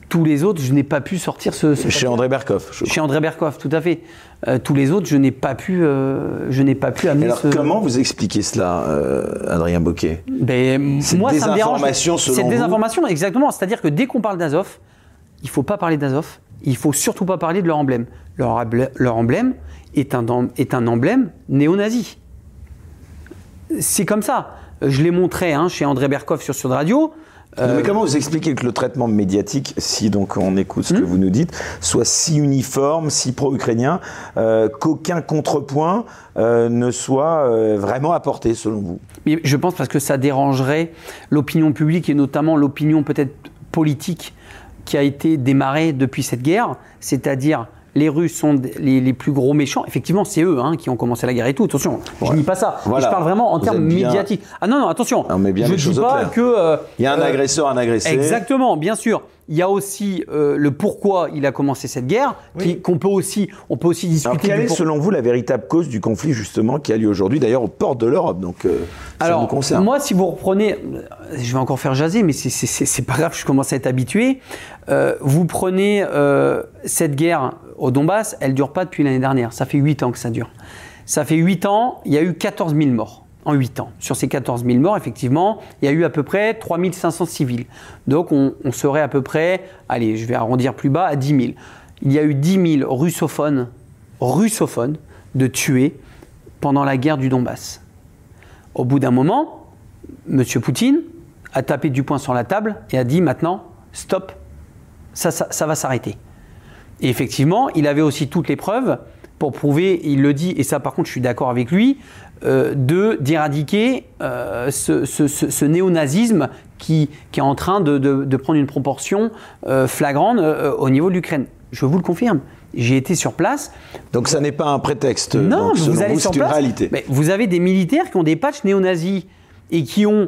Tous les autres, je n'ai pas pu sortir ce, ce Chez André Berkoff. je chez André Berkoff, tout à fait. Tous les autres, je n'ai pas pu, je n'ai pas pu amener Alors, ce. comment vous expliquez cela, Adrien Boquet Ben, Cette moi, ça me dérange. désinformation, selon Cette vous? désinformation, exactement. C'est-à-dire que dès qu'on parle d'Azov, il faut pas parler d'Azov. Il faut surtout pas parler de leur emblème. Leur, emblème est un, est un emblème néo-nazi. C'est comme ça. Je l'ai montré hein, chez André Berkoff sur Sud Radio. mais comment vous expliquez que le traitement médiatique, si donc on écoute ce que hmm vous nous dites, soit si uniforme, si pro-ukrainien, qu'aucun contrepoint ne soit vraiment apporté selon vous? Mais Je pense parce que ça dérangerait l'opinion publique et notamment l'opinion peut-être politique qui a été démarrée depuis cette guerre, c'est-à-dire les Russes sont les, plus gros méchants. Effectivement, c'est eux hein, qui ont commencé la guerre et tout. Attention, je ne dis pas ça. Je parle vraiment en termes médiatiques. Ah non, non, attention. je ne dis pas que. Euh, Il y a un euh, agresseur, un agressé. Exactement, bien sûr. Il y a aussi euh, le pourquoi il a commencé cette guerre, qu'on peut aussi, on peut aussi discuter. Alors, quelle est, selon vous, la véritable cause du conflit justement qui a lieu aujourd'hui, d'ailleurs aux portes de l'Europe? Donc, Alors, ça concerne. moi, si vous reprenez, je vais encore faire jaser, mais c'est pas grave, je commence à être habitué. vous prenez cette guerre au Donbass, elle ne dure pas depuis l'année dernière. Ça fait 8 ans que ça dure. Ça fait 8 ans, il y a eu 14 000 morts en 8 ans. Sur ces 14 000 morts, effectivement, il y a eu à peu près 3 500 civils. Donc on, serait à peu près, allez, je vais arrondir plus bas, à 10 000. Il y a eu 10 000 russophones, russophones de tués pendant la guerre du Donbass. Au bout d'un moment, M. Poutine a tapé du poing sur la table et a dit maintenant, stop, ça va s'arrêter. Et effectivement, il avait aussi toutes les preuves pour prouver, il le dit, et ça par contre je suis d'accord avec lui, de d'éradiquer euh, ce, ce, néonazisme qui, qui, est en train de, de, prendre une proportion euh, flagrante au niveau de l'Ukraine. Je vous le confirme. J'ai été sur place. Donc ça n'est pas un prétexte. Non, vous allez sur place. Une réalité. Mais vous avez des militaires qui ont des patchs néo-nazis et qui ont euh,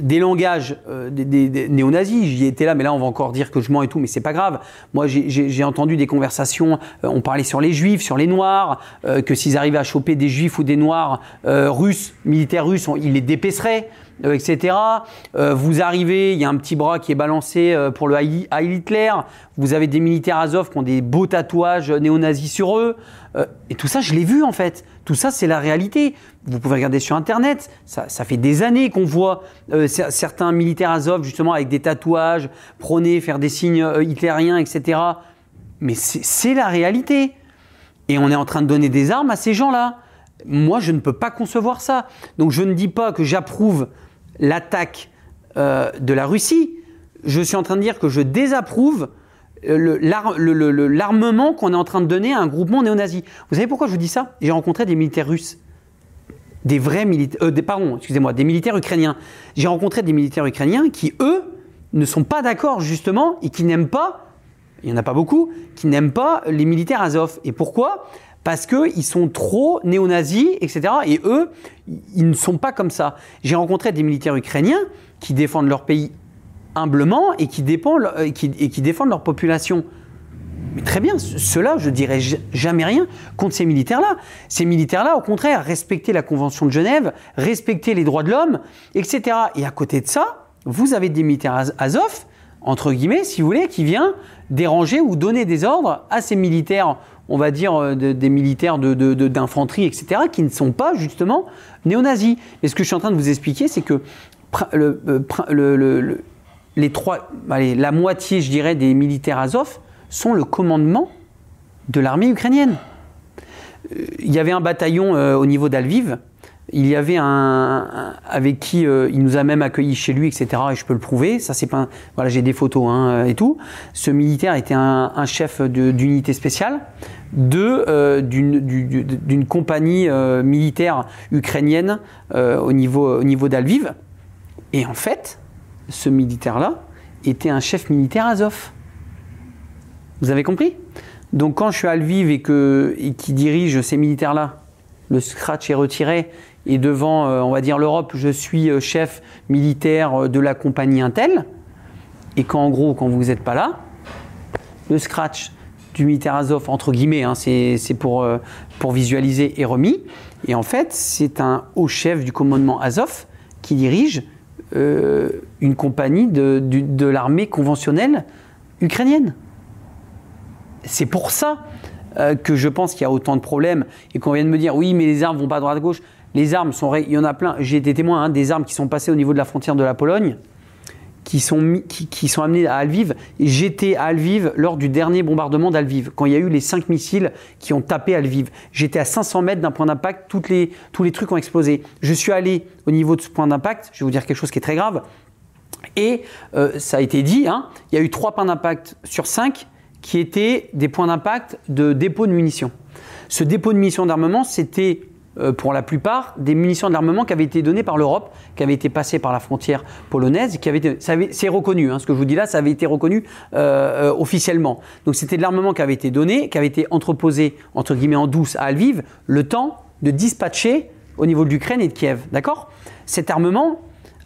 des langages euh, des, néo-nazis. J'y étais là, mais là on va encore dire que je mens et tout, mais c'est pas grave. Moi j'ai entendu des conversations, euh, on parlait sur les juifs, sur les noirs, que s'ils arrivaient à choper des juifs ou des noirs russes, militaires russes, ils les dépeceraient. etc. vous arrivez, il y a un petit bras qui est balancé pour le Heil Hitler. Vous avez des militaires Azov qui ont des beaux tatouages néo-nazis sur eux. et tout ça, je l'ai vu en fait. Tout ça, c'est la réalité. Vous pouvez regarder sur Internet. Ça, fait des années qu'on voit euh, certains militaires Azov, justement, avec des tatouages, prôner, faire des signes euh, hitlériens, etc. Mais c'est la réalité. Et on est en train de donner des armes à ces gens-là. Moi, je ne peux pas concevoir ça. Donc, je ne dis pas que j'approuve l'attaque euh, de la Russie. Je suis en train de dire que je désapprouve l'armement qu'on est en train de donner à un groupement néo-nazi. Vous savez pourquoi je vous dis ça? J'ai rencontré des militaires russes. Des vrais militaires, euh, pardon, excusez-moi, des militaires ukrainiens. J'ai rencontré des militaires ukrainiens qui, eux, ne sont pas d'accord justement et qui n'aiment pas, il n'y en a pas beaucoup, qui n'aiment pas les militaires Azov. Et pourquoi? Parce qu'ils sont trop néo-nazis, etc. Et eux, ils ne sont pas comme ça. J'ai rencontré des militaires ukrainiens qui défendent leur pays humblement et qui, défendent leur population. Mais très bien, cela, je dirais jamais rien contre ces militaires-là. Ces militaires-là, au contraire, respecter la Convention de Genève, respecter les droits de l'homme, etc. Et à côté de ça, vous avez des militaires Azov, entre guillemets, si vous voulez, qui vient déranger ou donner des ordres à ces militaires, on va dire euh, des militaires d'infanterie, etc., qui ne sont pas justement néo-nazis. Et ce que je suis en train de vous expliquer, c'est que le, le, les trois, la moitié, je dirais, des militaires Azov sont le commandement de l'armée ukrainienne. Euh, il y avait un bataillon euh, au niveau d'Alviv. Il y avait un, avec qui euh, il nous a même accueillis chez lui, etc. Et je peux le prouver. Ça, c'est. Voilà, j'ai des photos hein, et tout. Ce militaire était un, chef d'unité spéciale d'une compagnie militaire ukrainienne au niveau au niveau d'Alviv. Et en fait, ce militaire-là était un chef militaire Azov. Vous avez compris? Donc quand je suis à Lviv et, qui dirige ces militaires-là, le scratch est retiré et devant, euh, on va dire, l'Europe, je suis euh, chef militaire euh, de la compagnie Intel, et qu'en gros, quand vous n'êtes pas là, le scratch du militaire Azov, entre guillemets, hein, c'est pour, pour visualiser, est remis. Et en fait, c'est un haut chef du commandement Azov qui dirige euh, une compagnie de, de, l'armée conventionnelle ukrainienne. C'est pour ça euh, que je pense qu'il y a autant de problèmes et qu'on vient de me dire oui mais les armes vont pas à droite à gauche. Les armes sont, il y en a plein. J'ai été témoin hein, des armes qui sont passées au niveau de la frontière de la Pologne qui sont, qui, sont amenés à Alviv. J'étais à Alviv lors du dernier bombardement d'Alviv, quand il y a eu les cinq missiles qui ont tapé Alviv. J'étais à 500 mètres d'un point d'impact, les, tous les trucs ont explosé. Je suis allé au niveau de ce point d'impact, je vais vous dire quelque chose qui est très grave. Et euh, ça a été dit, hein, il y a eu trois points d'impact sur cinq qui étaient des points d'impact de dépôt de munitions. Ce dépôt de munitions d'armement, c'était pour la plupart des munitions d'armement qui avaient été données par l'Europe, qui avaient été passées par la frontière polonaise, qui avaient c'est reconnu, hein, ce que je vous dis là, ça avait été reconnu euh, officiellement. Donc c'était de l'armement qui avait été donné, qui avait été entreposé entre guillemets en douce à Lviv, le temps de dispatcher au niveau de l'Ukraine et de Kiev, d'accord? Cet armement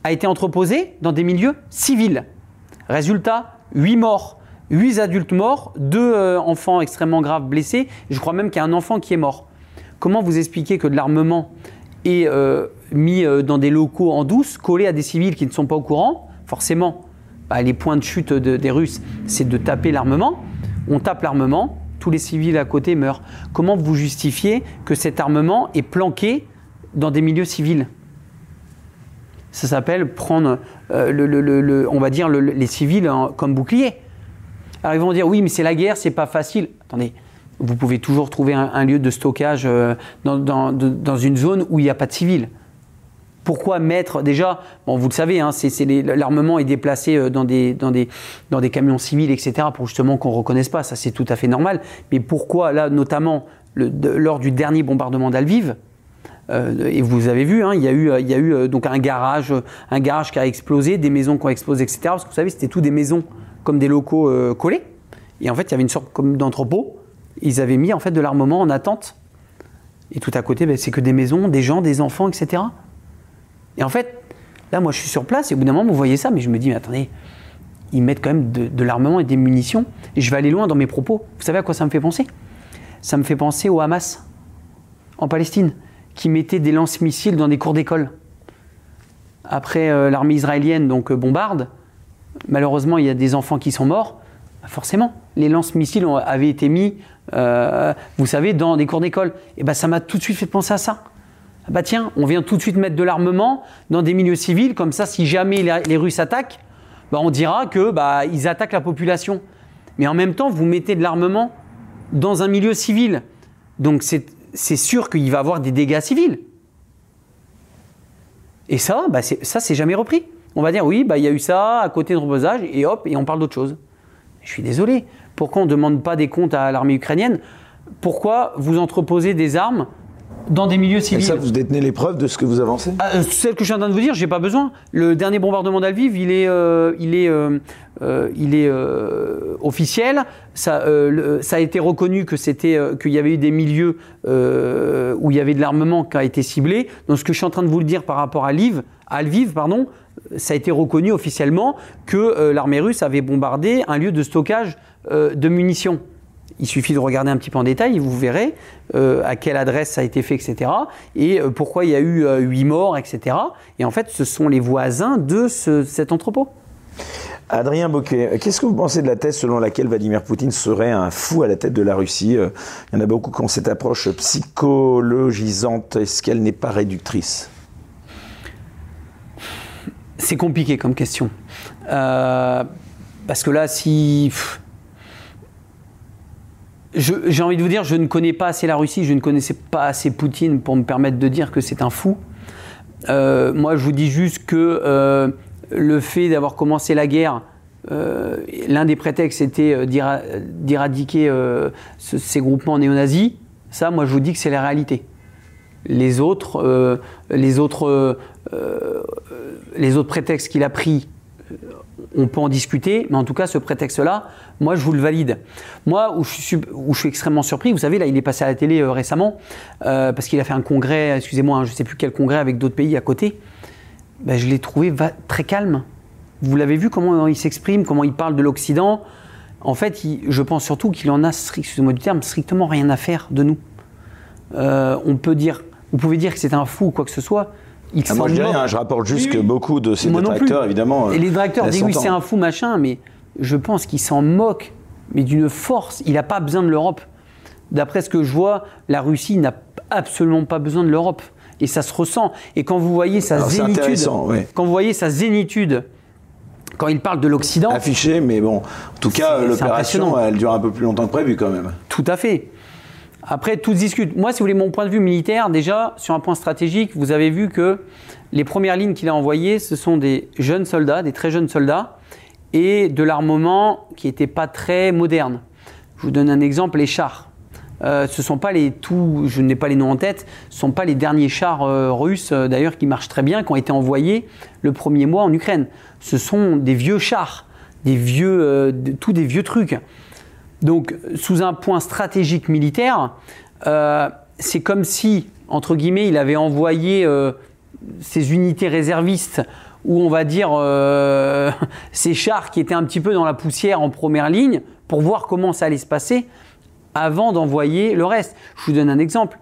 a été entreposé dans des milieux civils. Résultat, 8 morts, 8 adultes morts, 2 euh, enfants extrêmement graves blessés, je crois même qu'il y a un enfant qui est mort. Comment vous expliquez que de l'armement est euh, mis euh, dans des locaux en douce, collé à des civils qui ne sont pas au courant? Forcément, bah, les points de chute des Russes, c'est de taper l'armement. On tape l'armement, tous les civils à côté meurent. Comment vous justifiez que cet armement est planqué dans des milieux civils? Ça s'appelle prendre, euh, on va dire, les civils comme bouclier. Alors ils vont dire oui, mais c'est la guerre, c'est pas facile. Attendez, vous pouvez toujours trouver un, lieu de stockage euh, dans, une zone où il n'y a pas de civils. Pourquoi mettre déjà, bon, vous le savez, hein, l'armement est déplacé euh, dans des, dans, des, dans des camions civils, etc., pour justement qu'on ne reconnaisse pas, ça c'est tout à fait normal. Mais pourquoi là, notamment lors du dernier bombardement d'Alviv, euh, et vous avez vu, hein, il y a eu, y a eu donc un garage, un garage qui a explosé, des maisons qui ont explosé, etc. Parce que vous savez, c'était tout des maisons comme des locaux collés. Et en fait, il y avait une sorte comme d'entrepôt ils avaient mis en fait de l'armement en attente. Et tout à côté, ben, c'est que des maisons, des gens, des enfants, etc. Et en fait, là, moi, je suis sur place et au bout d'un moment, vous voyez ça, mais je me dis, mais attendez, ils mettent quand même de, l'armement et des munitions. Et je vais aller loin dans mes propos. Vous savez à quoi ça me fait penser? Ça me fait penser au Hamas, en Palestine, qui mettait des lance-missiles dans des cours d'école. Après, euh, l'armée israélienne donc euh, bombarde. Malheureusement, il y a des enfants qui sont morts. Bah, forcément, les lance-missiles avaient été mis euh, vous savez, dans des cours d'école. Et ben ça m'a tout de suite fait penser à ça. Ah bah tiens, on vient tout de suite mettre de l'armement dans des milieux civils, comme ça, si jamais les, Russes attaquent, bah on dira que bah, ils attaquent la population. Mais en même temps, vous mettez de l'armement dans un milieu civil. Donc c'est sûr qu'il va y avoir des dégâts civils. Et ça, bah ça, c'est jamais repris. On va dire, oui, bah, il y a eu ça à côté de reposage, et hop, et on parle d'autre chose. Je suis désolé. Pourquoi on ne demande pas des comptes à l'armée ukrainienne? Pourquoi vous entreposez des armes dans des milieux civils. Et ça, vous détenez les preuves de ce que vous avancez? Ah, euh, Celle que je suis en train de vous dire, j'ai pas besoin. Le dernier bombardement d'Alviv, il est, euh, il est, euh, il est officiel. Ça, ça, a été reconnu que c'était, qu'il y avait eu des milieux où il y avait de l'armement qui a été ciblé. Donc, ce que je suis en train de vous le dire par rapport à Lviv, à Lviv, pardon, ça a été reconnu officiellement que l'armée russe avait bombardé un lieu de stockage euh, de munitions. Il suffit de regarder un petit peu en détail vous verrez euh, à quelle adresse ça a été fait, etc. Et euh, pourquoi il y a eu huit morts, etc. Et en fait, ce sont les voisins de cet entrepôt. Adrien Boquet, qu'est-ce que vous pensez de la thèse selon laquelle Vladimir Poutine serait un fou à la tête de la Russie Il y en a beaucoup qui ont cette approche psychologisante. Est-ce qu'elle n'est pas réductrice? C'est compliqué comme question. parce que là, si j'ai envie de vous dire, je ne connais pas assez la Russie, je ne connaissais pas assez Poutine pour me permettre de dire que c'est un fou. Euh, moi, je vous dis juste que euh, le fait d'avoir commencé la guerre, euh, l'un des prétextes était d'éradiquer ces groupements néo-nazis. Ça, moi, je vous dis que c'est la réalité. Les autres, les autres, les autres prétextes qu'il a pris on peut en discuter, mais en tout cas, ce prétexte-là, moi, je vous le valide. Moi, où je suis, où je suis extrêmement surpris, vous savez, là, il est passé à la télé euh, récemment, euh, parce qu'il a fait un congrès, excusez-moi, hein, je ne sais plus quel congrès avec d'autres pays à côté. Ben, je l'ai trouvé très calme. Vous l'avez vu comment il s'exprime, comment il parle de l'Occident. En fait, je pense surtout qu'il en a, excusez-moi du terme, strictement rien à faire de nous. Euh, on peut dire, vous pouvez dire que c'est un fou ou quoi que ce soit, ah, moi, je dis rien, je rapporte juste que beaucoup de ces détracteurs, évidemment. Et les détracteurs disent oui, c'est un fou machin, mais je pense qu'il s'en moque, mais d'une force. Il n'a pas besoin de l'Europe. D'après ce que je vois, la Russie n'a absolument pas besoin de l'Europe. Et ça se ressent. Et quand vous voyez sa zénitude, quand vous voyez sa zénitude, quand il parle de l'Occident. Affiché, mais bon, en tout cas, l'opération, elle dure un peu plus longtemps que prévu quand même. Tout à fait. Après, tout se discute. Moi, si vous voulez mon point de vue militaire, déjà, sur un point stratégique, vous avez vu que les premières lignes qu'il a envoyées, ce sont des jeunes soldats, des très jeunes soldats, et de l'armement qui n'était pas très moderne. Je vous donne un exemple, les chars. Euh, ce sont pas les tout, je n'ai pas les noms en tête, ce sont pas les derniers chars euh, russes euh, d'ailleurs qui marchent très bien, qui ont été envoyés le premier mois en Ukraine. Ce sont des vieux chars, des vieux, tous des vieux trucs. Donc, sous un point stratégique militaire, c'est comme si, entre guillemets, il avait envoyé ses unités réservistes ou on va dire ces chars qui étaient un petit peu dans la poussière en première ligne pour voir comment ça allait se passer avant d'envoyer le reste. Je vous donne un exemple.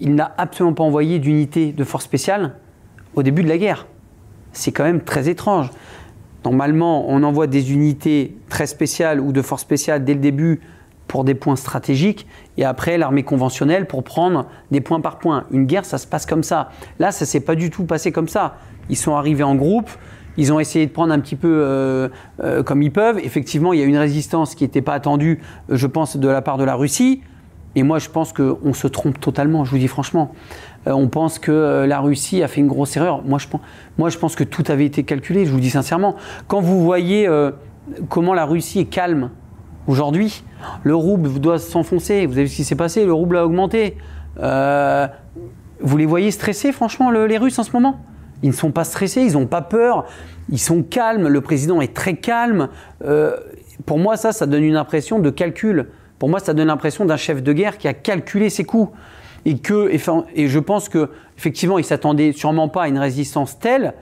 Il n'a absolument pas envoyé d'unité de force spéciale au début de la guerre. C'est quand même très étrange. Normalement, on envoie des unités très spéciales ou de force spéciale dès le début pour des points stratégiques et après l'armée conventionnelle pour prendre des points par point. Une guerre, ça se passe comme ça. Là, ça s'est pas du tout passé comme ça. Ils sont arrivés en groupe, ils ont essayé de prendre un petit peu euh, euh, comme ils peuvent. Effectivement, il y a une résistance qui n'était pas attendue, euh, je pense, de la part de la Russie. Et moi, je pense qu'on se trompe totalement, je vous dis franchement. On pense que la Russie a fait une grosse erreur. Moi je, pense, que tout avait été calculé, je vous dis sincèrement. Quand vous voyez comment la Russie est calme aujourd'hui, le rouble doit s'enfoncer. Vous avez vu ce qui s'est passé, le rouble a augmenté. vous les voyez stressés, franchement, les Russes en ce moment? Ils ne sont pas stressés, ils n'ont pas peur, ils sont calmes, le président est très calme. Euh, pour moi, ça, ça donne une impression de calcul. Pour moi, ça donne l'impression d'un chef de guerre qui a calculé ses coups. Et, que, et je pense que effectivement, il s'attendait sûrement pas à une résistance telle,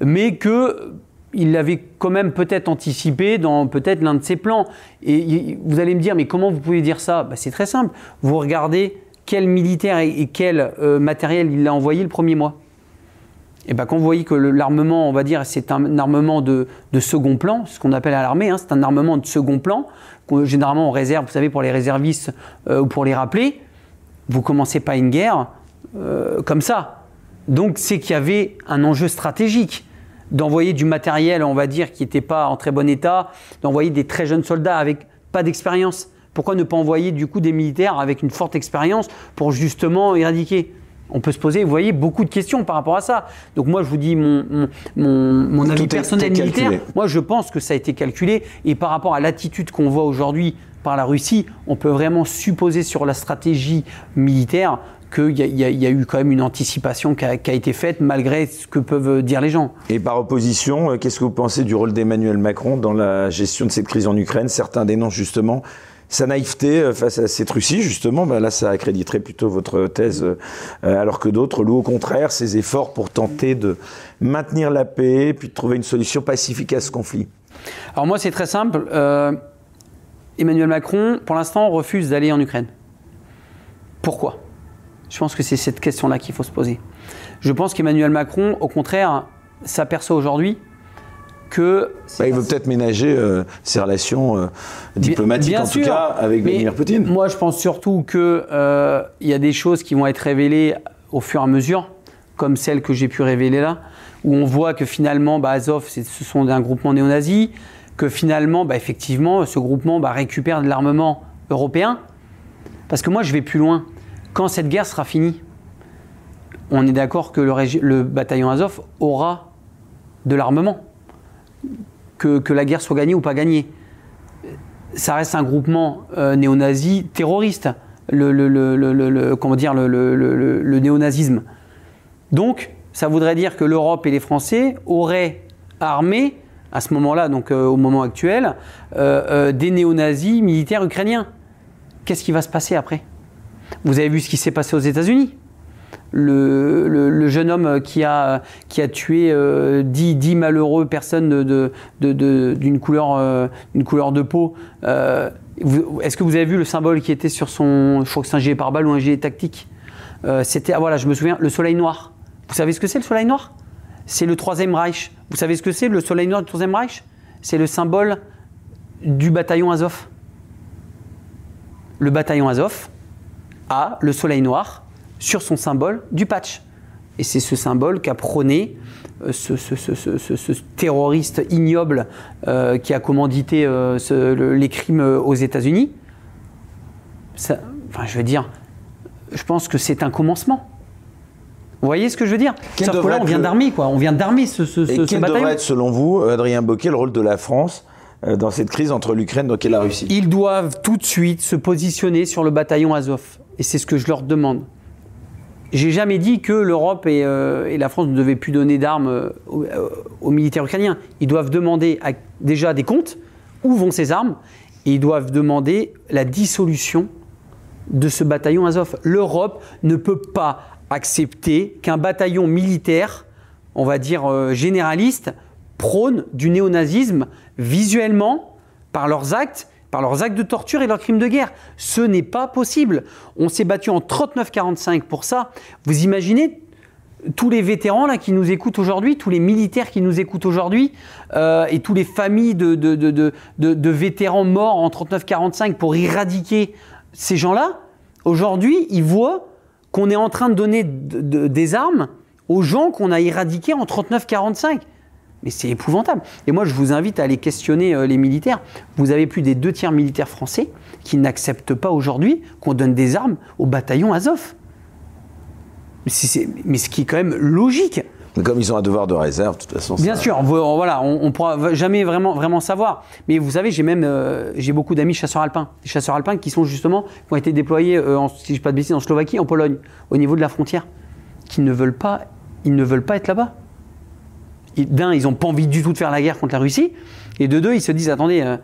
mais que il l'avait quand même peut-être anticipé dans peut-être l'un de ses plans. Et vous allez me dire, mais comment vous pouvez dire ça? Bah, C'est très simple. Vous regardez quel militaire et, quel euh, matériel il a envoyé le premier mois et eh ben, quand vous voyez que l'armement, on va dire, c'est un armement de, second plan, ce qu'on appelle à l'armée, hein, c'est un armement de second plan, que généralement on réserve, vous savez, pour les réservistes euh, ou pour les rappeler, vous commencez pas une guerre euh, comme ça. Donc c'est qu'il y avait un enjeu stratégique d'envoyer du matériel, on va dire, qui n'était pas en très bon état, d'envoyer des très jeunes soldats avec pas d'expérience. Pourquoi ne pas envoyer du coup des militaires avec une forte expérience pour justement éradiquer? On peut se poser, vous voyez, beaucoup de questions par rapport à ça. Donc moi, je vous dis mon, mon, avis personnel militaire. Moi, je pense que ça a été calculé. Et par rapport à l'attitude qu'on voit aujourd'hui par la Russie, on peut vraiment supposer sur la stratégie militaire qu'il y, a eu quand même une anticipation qui a, été faite malgré ce que peuvent dire les gens. Et par opposition, euh, qu'est-ce que vous pensez du rôle d'Emmanuel Macron dans la gestion de cette crise en Ukraine? Certains dénoncent justement sa naïveté euh, face à cette Russie, justement, bah là, ça accréditerait plutôt votre thèse, euh, alors que d'autres louent au contraire ses efforts pour tenter de maintenir la paix, puis de trouver une solution pacifique à ce conflit. Alors moi, c'est très simple. Euh, Emmanuel Macron, pour l'instant, refuse d'aller en Ukraine. Pourquoi? Je pense que c'est cette question-là qu'il faut se poser. Je pense qu'Emmanuel Macron, au contraire, s'aperçoit aujourd'hui bah, il veut peut-être ménager euh, ses relations euh, diplomatiques, en tout cas, avec Vladimir Poutine. Moi, je pense surtout qu'il euh, y a des choses qui vont être révélées au fur et à mesure, comme celles que j'ai pu révéler là, où on voit que finalement, bah, Azov, ce sont un groupement néo-nazi, que finalement, bah, effectivement, ce groupement bah, récupère de l'armement européen. Parce que moi, je vais plus loin. Quand cette guerre sera finie, on est d'accord que le, bataillon Azov aura de l'armement que, la guerre soit gagnée ou pas gagnée. Ça reste un groupement euh, néo-nazi terroriste, le, comment dire, le, néo-nazisme. Donc, ça voudrait dire que l'Europe et les Français auraient armé, à ce moment-là, donc euh, au moment actuel, euh, des néo-nazis militaires ukrainiens. Qu'est-ce qui va se passer après? Vous avez vu ce qui s'est passé aux États-Unis? Le, jeune homme qui a, qui a tué euh, dix, malheureux personnes d'une de, couleur, euh, couleur de peau. Euh, est-ce que vous avez vu le symbole qui était sur son. Je crois que c'est un gilet pare-balles ou un gilet tactique? C'était, ah, voilà, je me souviens, le soleil noir. Vous savez ce que c'est le soleil noir? C'est le Troisième Reich. Vous savez ce que c'est le soleil noir du Troisième Reich? C'est le symbole du bataillon Azov. Le bataillon Azov a le soleil noir sur son symbole du patch. Et c'est ce symbole qu'a prôné euh, ce, terroriste ignoble euh, qui a commandité euh, les crimes aux États-Unis. Enfin, je veux dire, je pense que c'est un commencement. Vous voyez ce que je veux dire Quel Sauf que là, on vient d'armer, quoi. On vient d'armer ce, ce, Et ce- quel bataillon. devrait être, selon vous, Adrien Bocquet, le rôle de la France euh, dans cette crise entre l'Ukraine et la Russie? Ils doivent tout de suite se positionner sur le bataillon Azov. Et c'est ce que je leur demande. J'ai jamais dit que l'Europe et, euh, et la France ne devaient plus donner d'armes aux, euh, aux militaires ukrainiens. Ils doivent demander à- déjà des comptes, où vont ces armes, et ils doivent demander la dissolution de ce bataillon Azov. L'Europe ne peut pas accepter qu'un bataillon militaire, on va dire euh, généraliste, prône du néonazisme visuellement par leurs actes, par leurs actes de torture et leurs crimes de guerre. Ce n'est pas possible. On s'est battu en 39-45 pour ça. Vous imaginez tous les vétérans là qui nous écoutent aujourd'hui, tous les militaires qui nous écoutent aujourd'hui, euh, et tous les familles de- de vétérans morts en 39-45 pour éradiquer ces gens-là, aujourd'hui, ils voient qu'on est en train de donner de- de- des armes aux gens qu'on a éradiqués en 39-45. Mais c'est épouvantable. Et moi, je vous invite à aller questionner euh, les militaires. Vous avez plus des deux tiers militaires français qui n'acceptent pas aujourd'hui qu'on donne des armes au bataillon Azov. Mais, mais ce qui est quand même logique. Mais Comme ils ont un devoir de réserve, de toute façon. Bien ça- sûr, on, vo- voilà, on, on pourra jamais vraiment, vraiment savoir. Mais vous savez, j'ai même euh, j'ai beaucoup d'amis chasseurs alpins, des chasseurs alpins qui sont justement qui ont été déployés, euh, en, si je ne pas de bêtises, en Slovaquie, en Pologne, au niveau de la frontière, qui ne veulent pas, ils ne veulent pas être là-bas. D'un, ils n'ont pas envie du tout de faire la guerre contre la Russie, et de deux, ils se disent attendez, euh,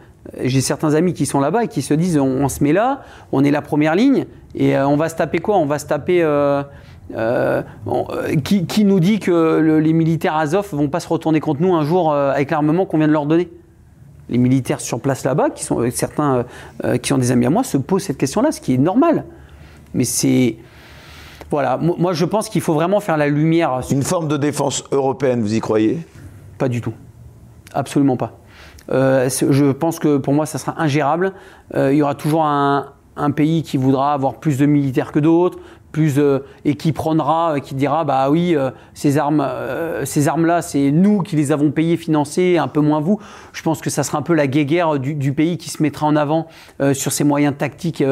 j'ai certains amis qui sont là-bas et qui se disent on, on se met là, on est la première ligne, et on va se taper quoi? On va se taper. Euh, euh, on- euh, qui, qui nous dit que le- les militaires Azov vont pas se retourner contre nous un jour euh, avec l'armement qu'on vient de leur donner? Les militaires sur place là-bas, qui sont certains qui ont des amis à moi, se posent cette question-là, ce qui est normal. Mais c'est voilà, moi moi, je pense qu'il faut vraiment faire la lumière. sur- Une forme de défense européenne, vous y croyez? Pas du tout, absolument pas. Je pense que pour moi, ça sera ingérable. Il y aura toujours un, un pays qui voudra avoir plus de militaires que d'autres, euh, et qui prendra, euh, qui dira bah oui, euh, ces armes, euh, ces armes-là, c'est nous qui les avons payées, financées, un peu moins vous. Je pense que ça sera un peu la guéguerre du, du pays qui se mettra en avant sur ses moyens tactiques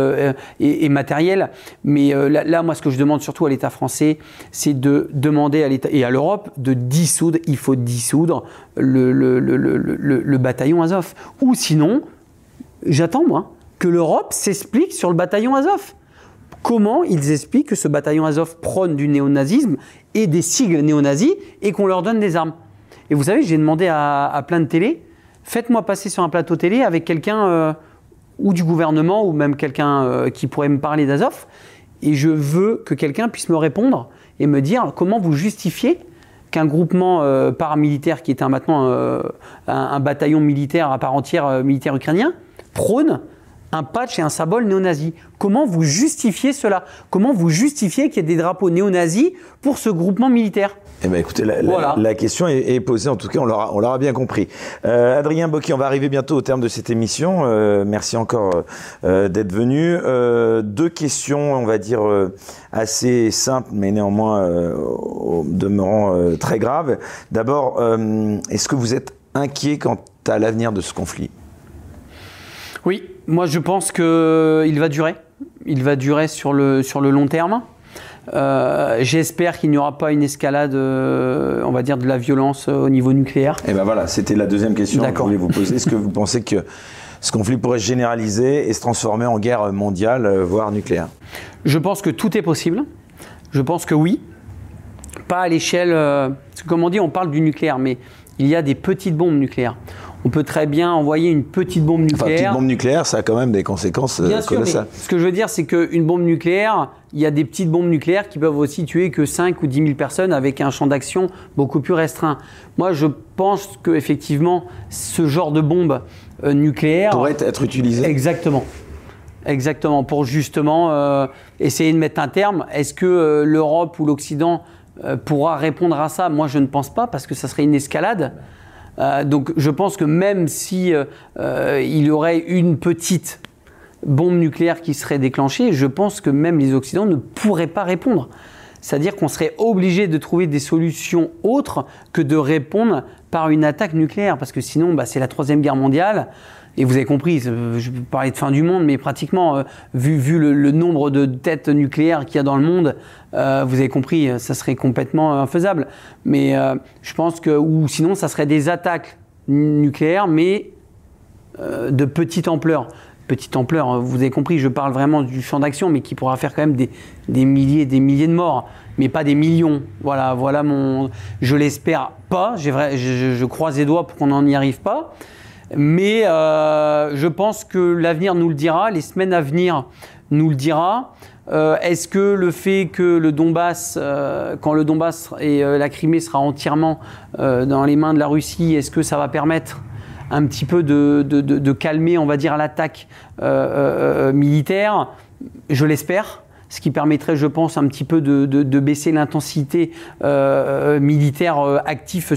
et, matériels. Mais là, moi, ce que je demande surtout à l'État français, c'est de demander à l'État et à l'Europe de dissoudre. Il faut dissoudre le- le bataillon Azov. Ou sinon, j'attends moi que l'Europe s'explique sur le bataillon Azov. Comment ils expliquent que ce bataillon Azov prône du néonazisme et des sigles néonazis et qu'on leur donne des armes. Et vous savez, j'ai demandé à, plein de télé, faites-moi passer sur un plateau télé avec quelqu'un euh, ou du gouvernement ou même quelqu'un euh, qui pourrait me parler d'Azov et je veux que quelqu'un puisse me répondre et me dire comment vous justifiez qu'un groupement euh, paramilitaire qui est un, maintenant un, bataillon militaire à part entière militaire ukrainien prône un patch et un symbole néo-nazi. Comment vous justifiez cela? Comment vous justifiez qu'il y ait des drapeaux néo-nazis pour ce groupement militaire? Eh ben, écoutez, la, la- Voilà. la question est, est posée, en tout cas, on l'aura, on l'aura bien compris. Euh, Adrien Bocchi, on va arriver bientôt au terme de cette émission. Euh, merci encore euh, d'être venu. Euh, deux questions, on va dire, euh, assez simples, mais néanmoins euh, au demeurant euh, très graves. D'abord, euh, est-ce que vous êtes inquiet quant à l'avenir de ce conflit? Oui, moi je pense qu'il va durer. Il va durer sur le, sur le long terme. Euh, J'espère qu'il n'y aura pas une escalade, euh, on va dire, de la violence euh, au niveau nucléaire. Eh ben voilà, c'était la deuxième question que je voulais vous poser. Est-ce que vous pensez que ce conflit pourrait se généraliser et se transformer en guerre mondiale, voire nucléaire? Je pense que tout est possible. Je pense que oui. Pas à l'échelle. euh, parce que comme on dit, on parle du nucléaire, mais il y a des petites bombes nucléaires. On peut très bien envoyer une petite bombe Enfin, petite nucléaire. bombe nucléaire, ça a quand même des conséquences euh, sûr, mais ce que je veux dire, c'est qu'une bombe nucléaire, il y a des petites bombes nucléaires qui peuvent aussi tuer que 5 ou 10 000 personnes avec un champ d'action beaucoup plus restreint. Moi, je pense que effectivement, ce genre de bombe euh, nucléaire pourrait être utilisé. Exactement. Exactement, pour justement euh, essayer de mettre un terme. Est-ce que euh, l'Europe ou l'Occident pourra répondre à ça? Moi, je ne pense pas, parce que ça serait une escalade. Euh, donc, je pense que même si euh, euh, il y aurait une petite bombe nucléaire qui serait déclenchée, je pense que même les Occidentaux ne pourraient pas répondre. C'est-à-dire qu'on serait obligé de trouver des solutions autres que de répondre par une attaque nucléaire, parce que sinon, bah, c'est la troisième guerre mondiale. Et vous avez compris, je peux parler de fin du monde, mais pratiquement, vu, vu le, nombre de têtes nucléaires qu'il y a dans le monde, vous avez compris, ça serait complètement infaisable. Mais je pense que, ou sinon, ça serait des attaques nucléaires, mais de petite ampleur petite ampleur. Hein. Vous avez compris, je parle vraiment du champ d'action, mais qui pourra faire quand même des, milliers des milliers de morts, mais pas des millions. Voilà, voilà mon. Je l'espère pas. Je, je, croise les doigts pour qu'on n'y arrive pas. Mais euh, je pense que l'avenir nous le dira, les semaines à venir nous le dira. Euh, est-ce que le fait que le Donbass, euh, quand le Donbass et la Crimée sera entièrement dans les mains de la Russie, est-ce que ça va permettre un petit peu de, calmer, on va dire, l'attaque militaire, je l'espère ce qui permettrait, je pense, un petit peu de, baisser l'intensité militaire active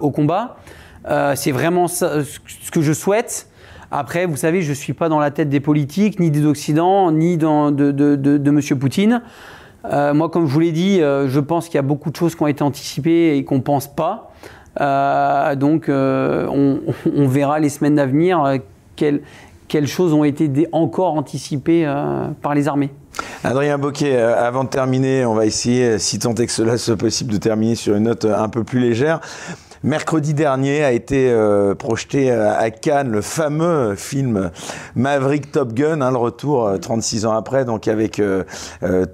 au combat. C'est vraiment ce que je souhaite. Après, vous savez, je ne suis pas dans la tête des politiques, ni des Occidents, ni de, de, M. Poutine. moi, comme je vous l'ai dit, je pense qu'il y a beaucoup de choses qui ont été anticipées et qu'on ne pense pas. Euh, donc, euh, on, verra les semaines à venir euh, quelles, quelles, choses ont été encore anticipées par les armées. Adrien Boquet, avant de terminer, on va essayer, si tant est que cela soit possible, de terminer sur une note un peu plus légère. Mercredi dernier a été euh, projeté euh, à Cannes le fameux film Maverick Top Gun, hein, le retour 36 euh, ans après, donc avec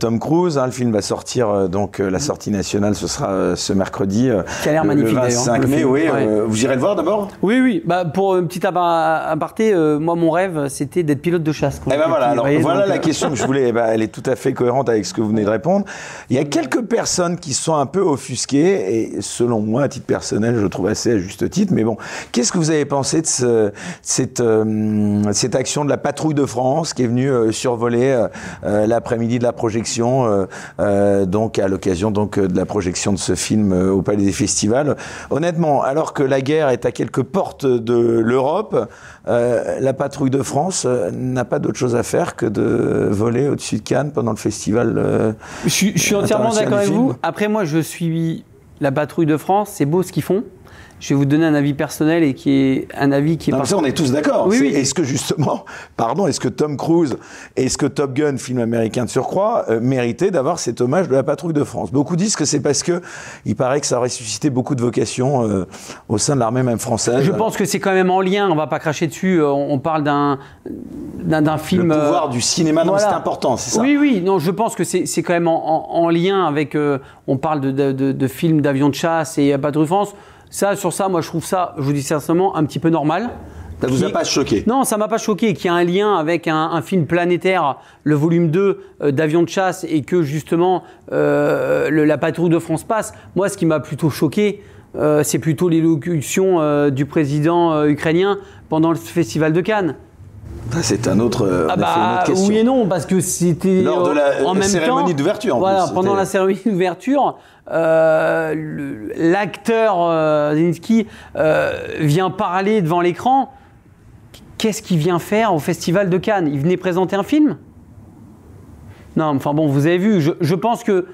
Tom Cruise. Hein, le film va sortir, donc la sortie nationale, ce sera ce mercredi. Qui a l'air magnifique le 25 mai. Oui, vous irez le voir d'abord? Oui, oui. Bah, pour une petite aparté, moi mon rêve c'était d'être pilote de chasse. Eh ben voilà, alors, voilà la question que je voulais. Eh ben, elle est tout à fait cohérente avec ce que vous venez de répondre. Il y a quelques personnes qui sont un peu offusquées et selon moi, à titre personnel, je trouve assez à juste titre. Mais bon, qu'est-ce que vous avez pensé de cette, euh, cette action de la patrouille de France qui est venue euh, survoler euh, l'après-midi de la projection, donc à l'occasion donc de la projection de ce film au Palais des Festivals? Honnêtement, alors que la guerre est à quelques portes de l'Europe, la patrouille de France n'a pas d'autre chose à faire que de voler au-dessus de Cannes pendant le festival. je, je suis entièrement d'accord avec vous. Après, moi, je suis la patrouille de France, c'est beau ce qu'ils font je vais vous donner un avis personnel et qui est un avis qui est. Non, ça, on est tous d'accord. Oui, Est-ce que justement, pardon, est-ce que Tom Cruise, est-ce que Top Gun, film américain de surcroît, euh, méritait d'avoir cet hommage de la patrouille de France? Beaucoup disent que c'est parce que il paraît que ça aurait suscité beaucoup de vocations euh, au sein de l'armée même française. Je pense que c'est quand même en lien. On va pas cracher dessus. Euh, on parle d'un d'un film. Le pouvoir du cinéma, non, c'est important, c'est ça. Oui, oui. Non, je pense que c'est quand même en, lien avec. on parle de, de, de films d'avions de chasse et patrouille de France. Ça, sur ça, moi, je trouve ça, je vous dis sincèrement, un petit peu normal. Ça vous a pas choqué? Non, ça m'a pas choqué. Qu'il y a un lien avec un, film planétaire, le volume 2 euh, d'avion de chasse, et que justement euh, la patrouille de France passe. Moi, ce qui m'a plutôt choqué, euh, c'est plutôt l'élocution du président ukrainien pendant le festival de Cannes. C'est un autre. Ah bah, oui et non, parce que c'était lors de la en même cérémonie d'ouverture. Voilà, pendant la cérémonie d'ouverture, euh, l'acteur euh, Zinski euh, vient parler devant l'écran. Qu'est-ce qu'il vient faire au Festival de Cannes? Il venait présenter un film? Non, enfin bon, vous avez vu. je pense que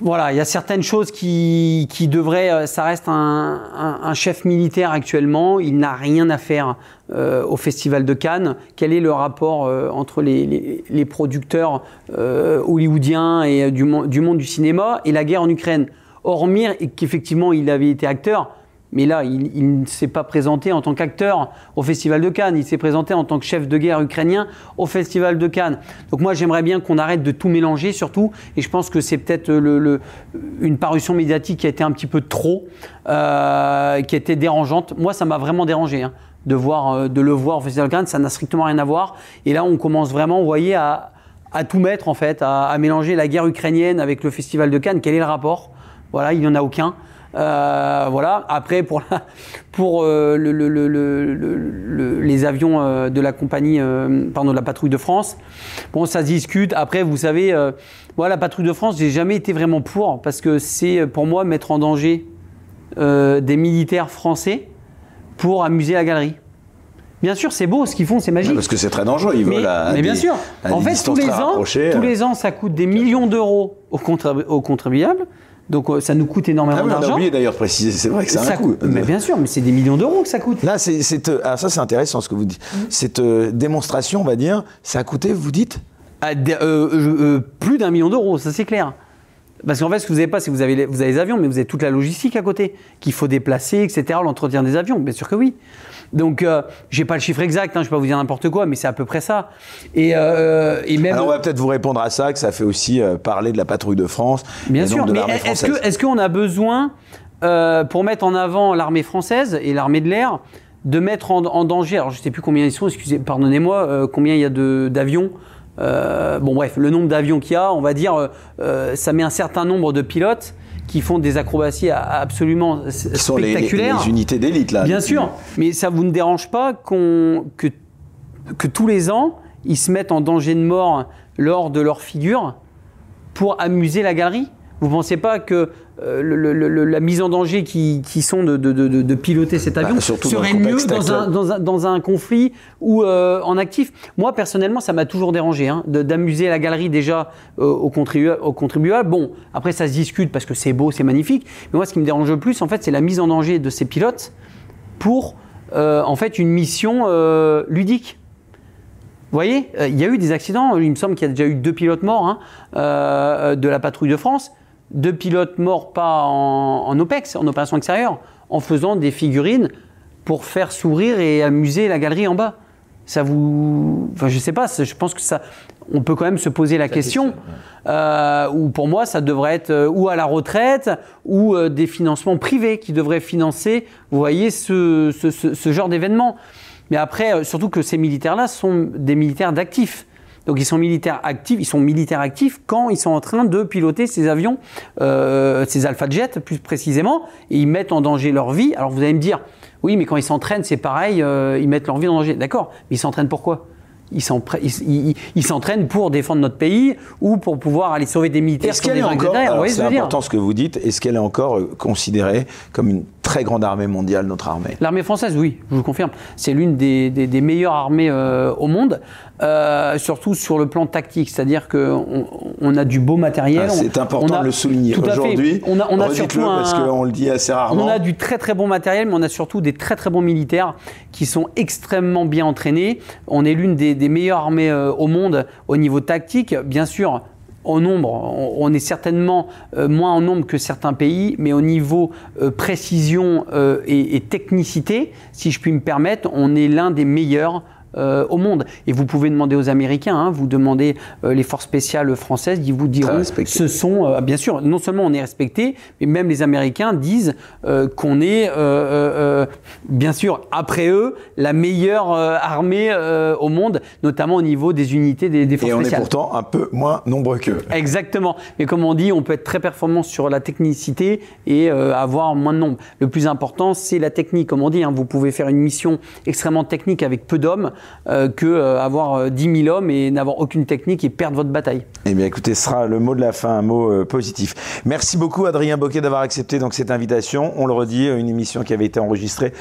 voilà, il y a certaines choses qui, qui devraient. Euh, ça reste un, chef militaire actuellement. Il n'a rien à faire euh, au Festival de Cannes. Quel est le rapport euh, entre les, les, producteurs hollywoodiens et du, du, monde du cinéma et la guerre en Ukraine? Hormis qu'effectivement il avait été acteur, mais là, il, ne s'est pas présenté en tant qu'acteur au Festival de Cannes, il s'est présenté en tant que chef de guerre ukrainien au Festival de Cannes. Donc moi, j'aimerais bien qu'on arrête de tout mélanger, surtout, et je pense que c'est peut-être une parution médiatique qui a été un petit peu trop, euh, qui a été dérangeante. Moi, ça m'a vraiment dérangé. Hein, de, voir, euh, de le voir au Festival de Cannes, ça n'a strictement rien à voir. Et là, on commence vraiment, vous voyez, à, tout mettre en fait, à mélanger la guerre ukrainienne avec le Festival de Cannes. Quel est le rapport? Voilà, il n'y en a aucun. Euh, voilà. Après, pour, pour euh, les avions euh, de la compagnie, pardon, de la patrouille de France, bon, ça se discute. Après, vous savez, moi, la patrouille de France, j'ai jamais été vraiment pour parce que c'est pour moi mettre en danger des militaires français pour amuser la galerie. Bien sûr, c'est beau ce qu'ils font, c'est magique. Parce que c'est très dangereux, ils veulent à, Mais bien sûr. En fait, tous les ans, tous les ans, ça coûte des millions d'euros aux, contribuables Donc ça nous coûte énormément ah d'argent. On a oublié d'ailleurs de préciser, c'est vrai que ça, a un coût. Mais bien sûr, mais c'est des millions d'euros que ça coûte. Là, c'est, ah, ça c'est intéressant ce que vous dites. Mmh. Cette démonstration, on va dire, ça a coûté, vous dites? Ah, Plus d'un million d'euros, ça c'est clair. Parce qu'en fait, ce que vous n'avez pas, c'est que vous avez, les, vous avez les avions, mais vous avez toute la logistique à côté, qu'il faut déplacer, etc., l'entretien des avions, bien sûr que oui. Donc, euh, j'ai pas le chiffre exact, hein, je ne vais pas vous dire n'importe quoi, mais c'est à peu près ça. Et, euh, et même. Alors, on va peut-être vous répondre à ça, que ça fait aussi euh, parler de la patrouille de France. Bien sûr, mais est-ce qu'on est qu'on a besoin, euh, pour mettre en avant l'armée française et l'armée de l'air, de mettre en, en, danger, alors je ne sais plus combien ils sont, excusez, pardonnez-moi, combien il y a d'avions bon bref, le nombre d'avions qu'il y a, on va dire, ça met un certain nombre de pilotes qui font des acrobaties absolument qui spectaculaires. Sont les, unités d'élite là. Bien sûr, mais ça vous ne dérange pas qu'on que, que tous les ans ils se mettent en danger de mort lors de leur figure pour amuser la galerie? Vous ne pensez pas que euh, la mise en danger qui, sont de, piloter cet avion bah, serait mieux dans un, conflit ou euh, en actif Moi, personnellement, ça m'a toujours dérangé hein, d'amuser la galerie déjà euh, aux, contribuables. Bon, après, ça se discute parce que c'est beau, c'est magnifique. Mais moi, ce qui me dérange le plus, en fait, c'est la mise en danger de ces pilotes pour, en fait, une mission ludique. Vous voyez, il y a eu des accidents. Il me semble qu'il y a déjà eu deux pilotes morts hein, de la patrouille de France deux pilotes morts pas en, OPEX, en opération extérieure, en faisant des figurines pour faire sourire et amuser la galerie en bas. Ça vous. Enfin, je sais pas, je pense que ça. On peut quand même se poser la question. Euh, ou pour moi, ça devrait être euh, ou à la retraite ou euh, des financements privés qui devraient financer, vous voyez, ce, ce genre d'événement. Mais après, surtout que ces militaires-là sont des militaires d'actifs. Donc ils sont militaires actifs, ils sont militaires actifs quand ils sont en train de piloter ces avions, euh, ces Alpha Jet plus précisément, et ils mettent en danger leur vie. Alors vous allez me dire, oui, mais quand ils s'entraînent, c'est pareil, euh, ils mettent leur vie en danger. D'accord, mais ils s'entraînent pourquoi ils s'entraînent pour défendre notre pays ou pour pouvoir aller sauver des militaires. Est-ce qu'elle est encore, c'est important ce que vous dites, est-ce qu'elle est encore considérée comme une très grande armée mondiale, notre armée L'armée française, oui, je vous confirme. C'est l'une des, meilleures armées au monde. Euh, surtout sur le plan tactique, c'est-à-dire qu'on on a du beau matériel. Ah, c'est important de le souligner aujourd'hui. On a, on a surtout un, parce qu'on le dit assez rarement. On a du très très bon matériel, mais on a surtout des très très bons militaires qui sont extrêmement bien entraînés. On est l'une des, meilleures armées euh, au monde au niveau tactique. Bien sûr, en nombre, on, est certainement euh, moins en nombre que certains pays, mais au niveau précision et, et, technicité, si je puis me permettre, on est l'un des meilleurs euh, au monde. Et vous pouvez demander aux Américains, hein, vous demandez euh, les forces spéciales françaises, ils vous diront, ce sont, euh, bien sûr, non seulement on est respecté, mais même les Américains disent qu'on est, bien sûr, après eux, la meilleure armée au monde, notamment au niveau des unités des, forces spéciales. Et on est pourtant un peu moins nombreux qu'eux. Exactement. Mais comme on dit, on peut être très performant sur la technicité et avoir moins de nombre. Le plus important, c'est la technique. Comme on dit, hein, vous pouvez faire une mission extrêmement technique avec peu d'hommes euh, que euh, avoir 10 euh, 000 hommes et n'avoir aucune technique et perdre votre bataille. Eh bien, écoutez, ce sera le mot de la fin, un mot positif. Merci beaucoup, Adrien Boquet, d'avoir accepté donc cette invitation. On le redit, une émission qui avait été enregistrée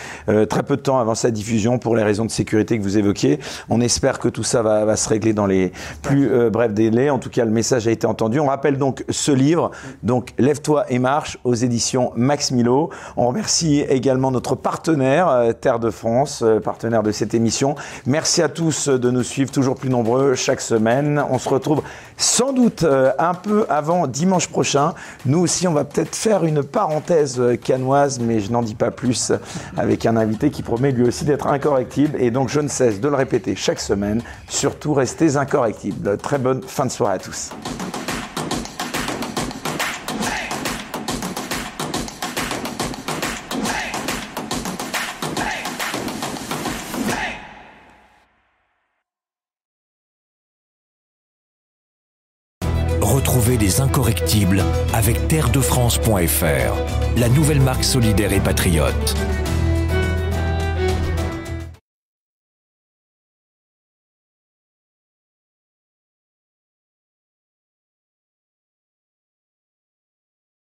très peu de temps avant sa diffusion pour les raisons de sécurité que vous évoquiez. On espère que tout ça va, va se régler dans les plus brefs délais. En tout cas, le message a été entendu. On rappelle donc ce livre, donc Lève-toi et marche, aux éditions Max Milo. On remercie également notre partenaire, Terre de France, partenaire de cette émission. Merci à tous de nous suivre toujours plus nombreux chaque semaine. On se retrouve sans doute euh, un peu avant dimanche prochain. Nous aussi, on va peut-être faire une parenthèse euh, canoise, mais je n'en dis pas plus avec un invité qui promet lui aussi d'être incorrectible. Et donc, je ne cesse de le répéter chaque semaine. Surtout, restez incorrectibles. Très bonne fin de soirée à tous. Avec terredefrance.fr, la nouvelle marque solidaire et patriote.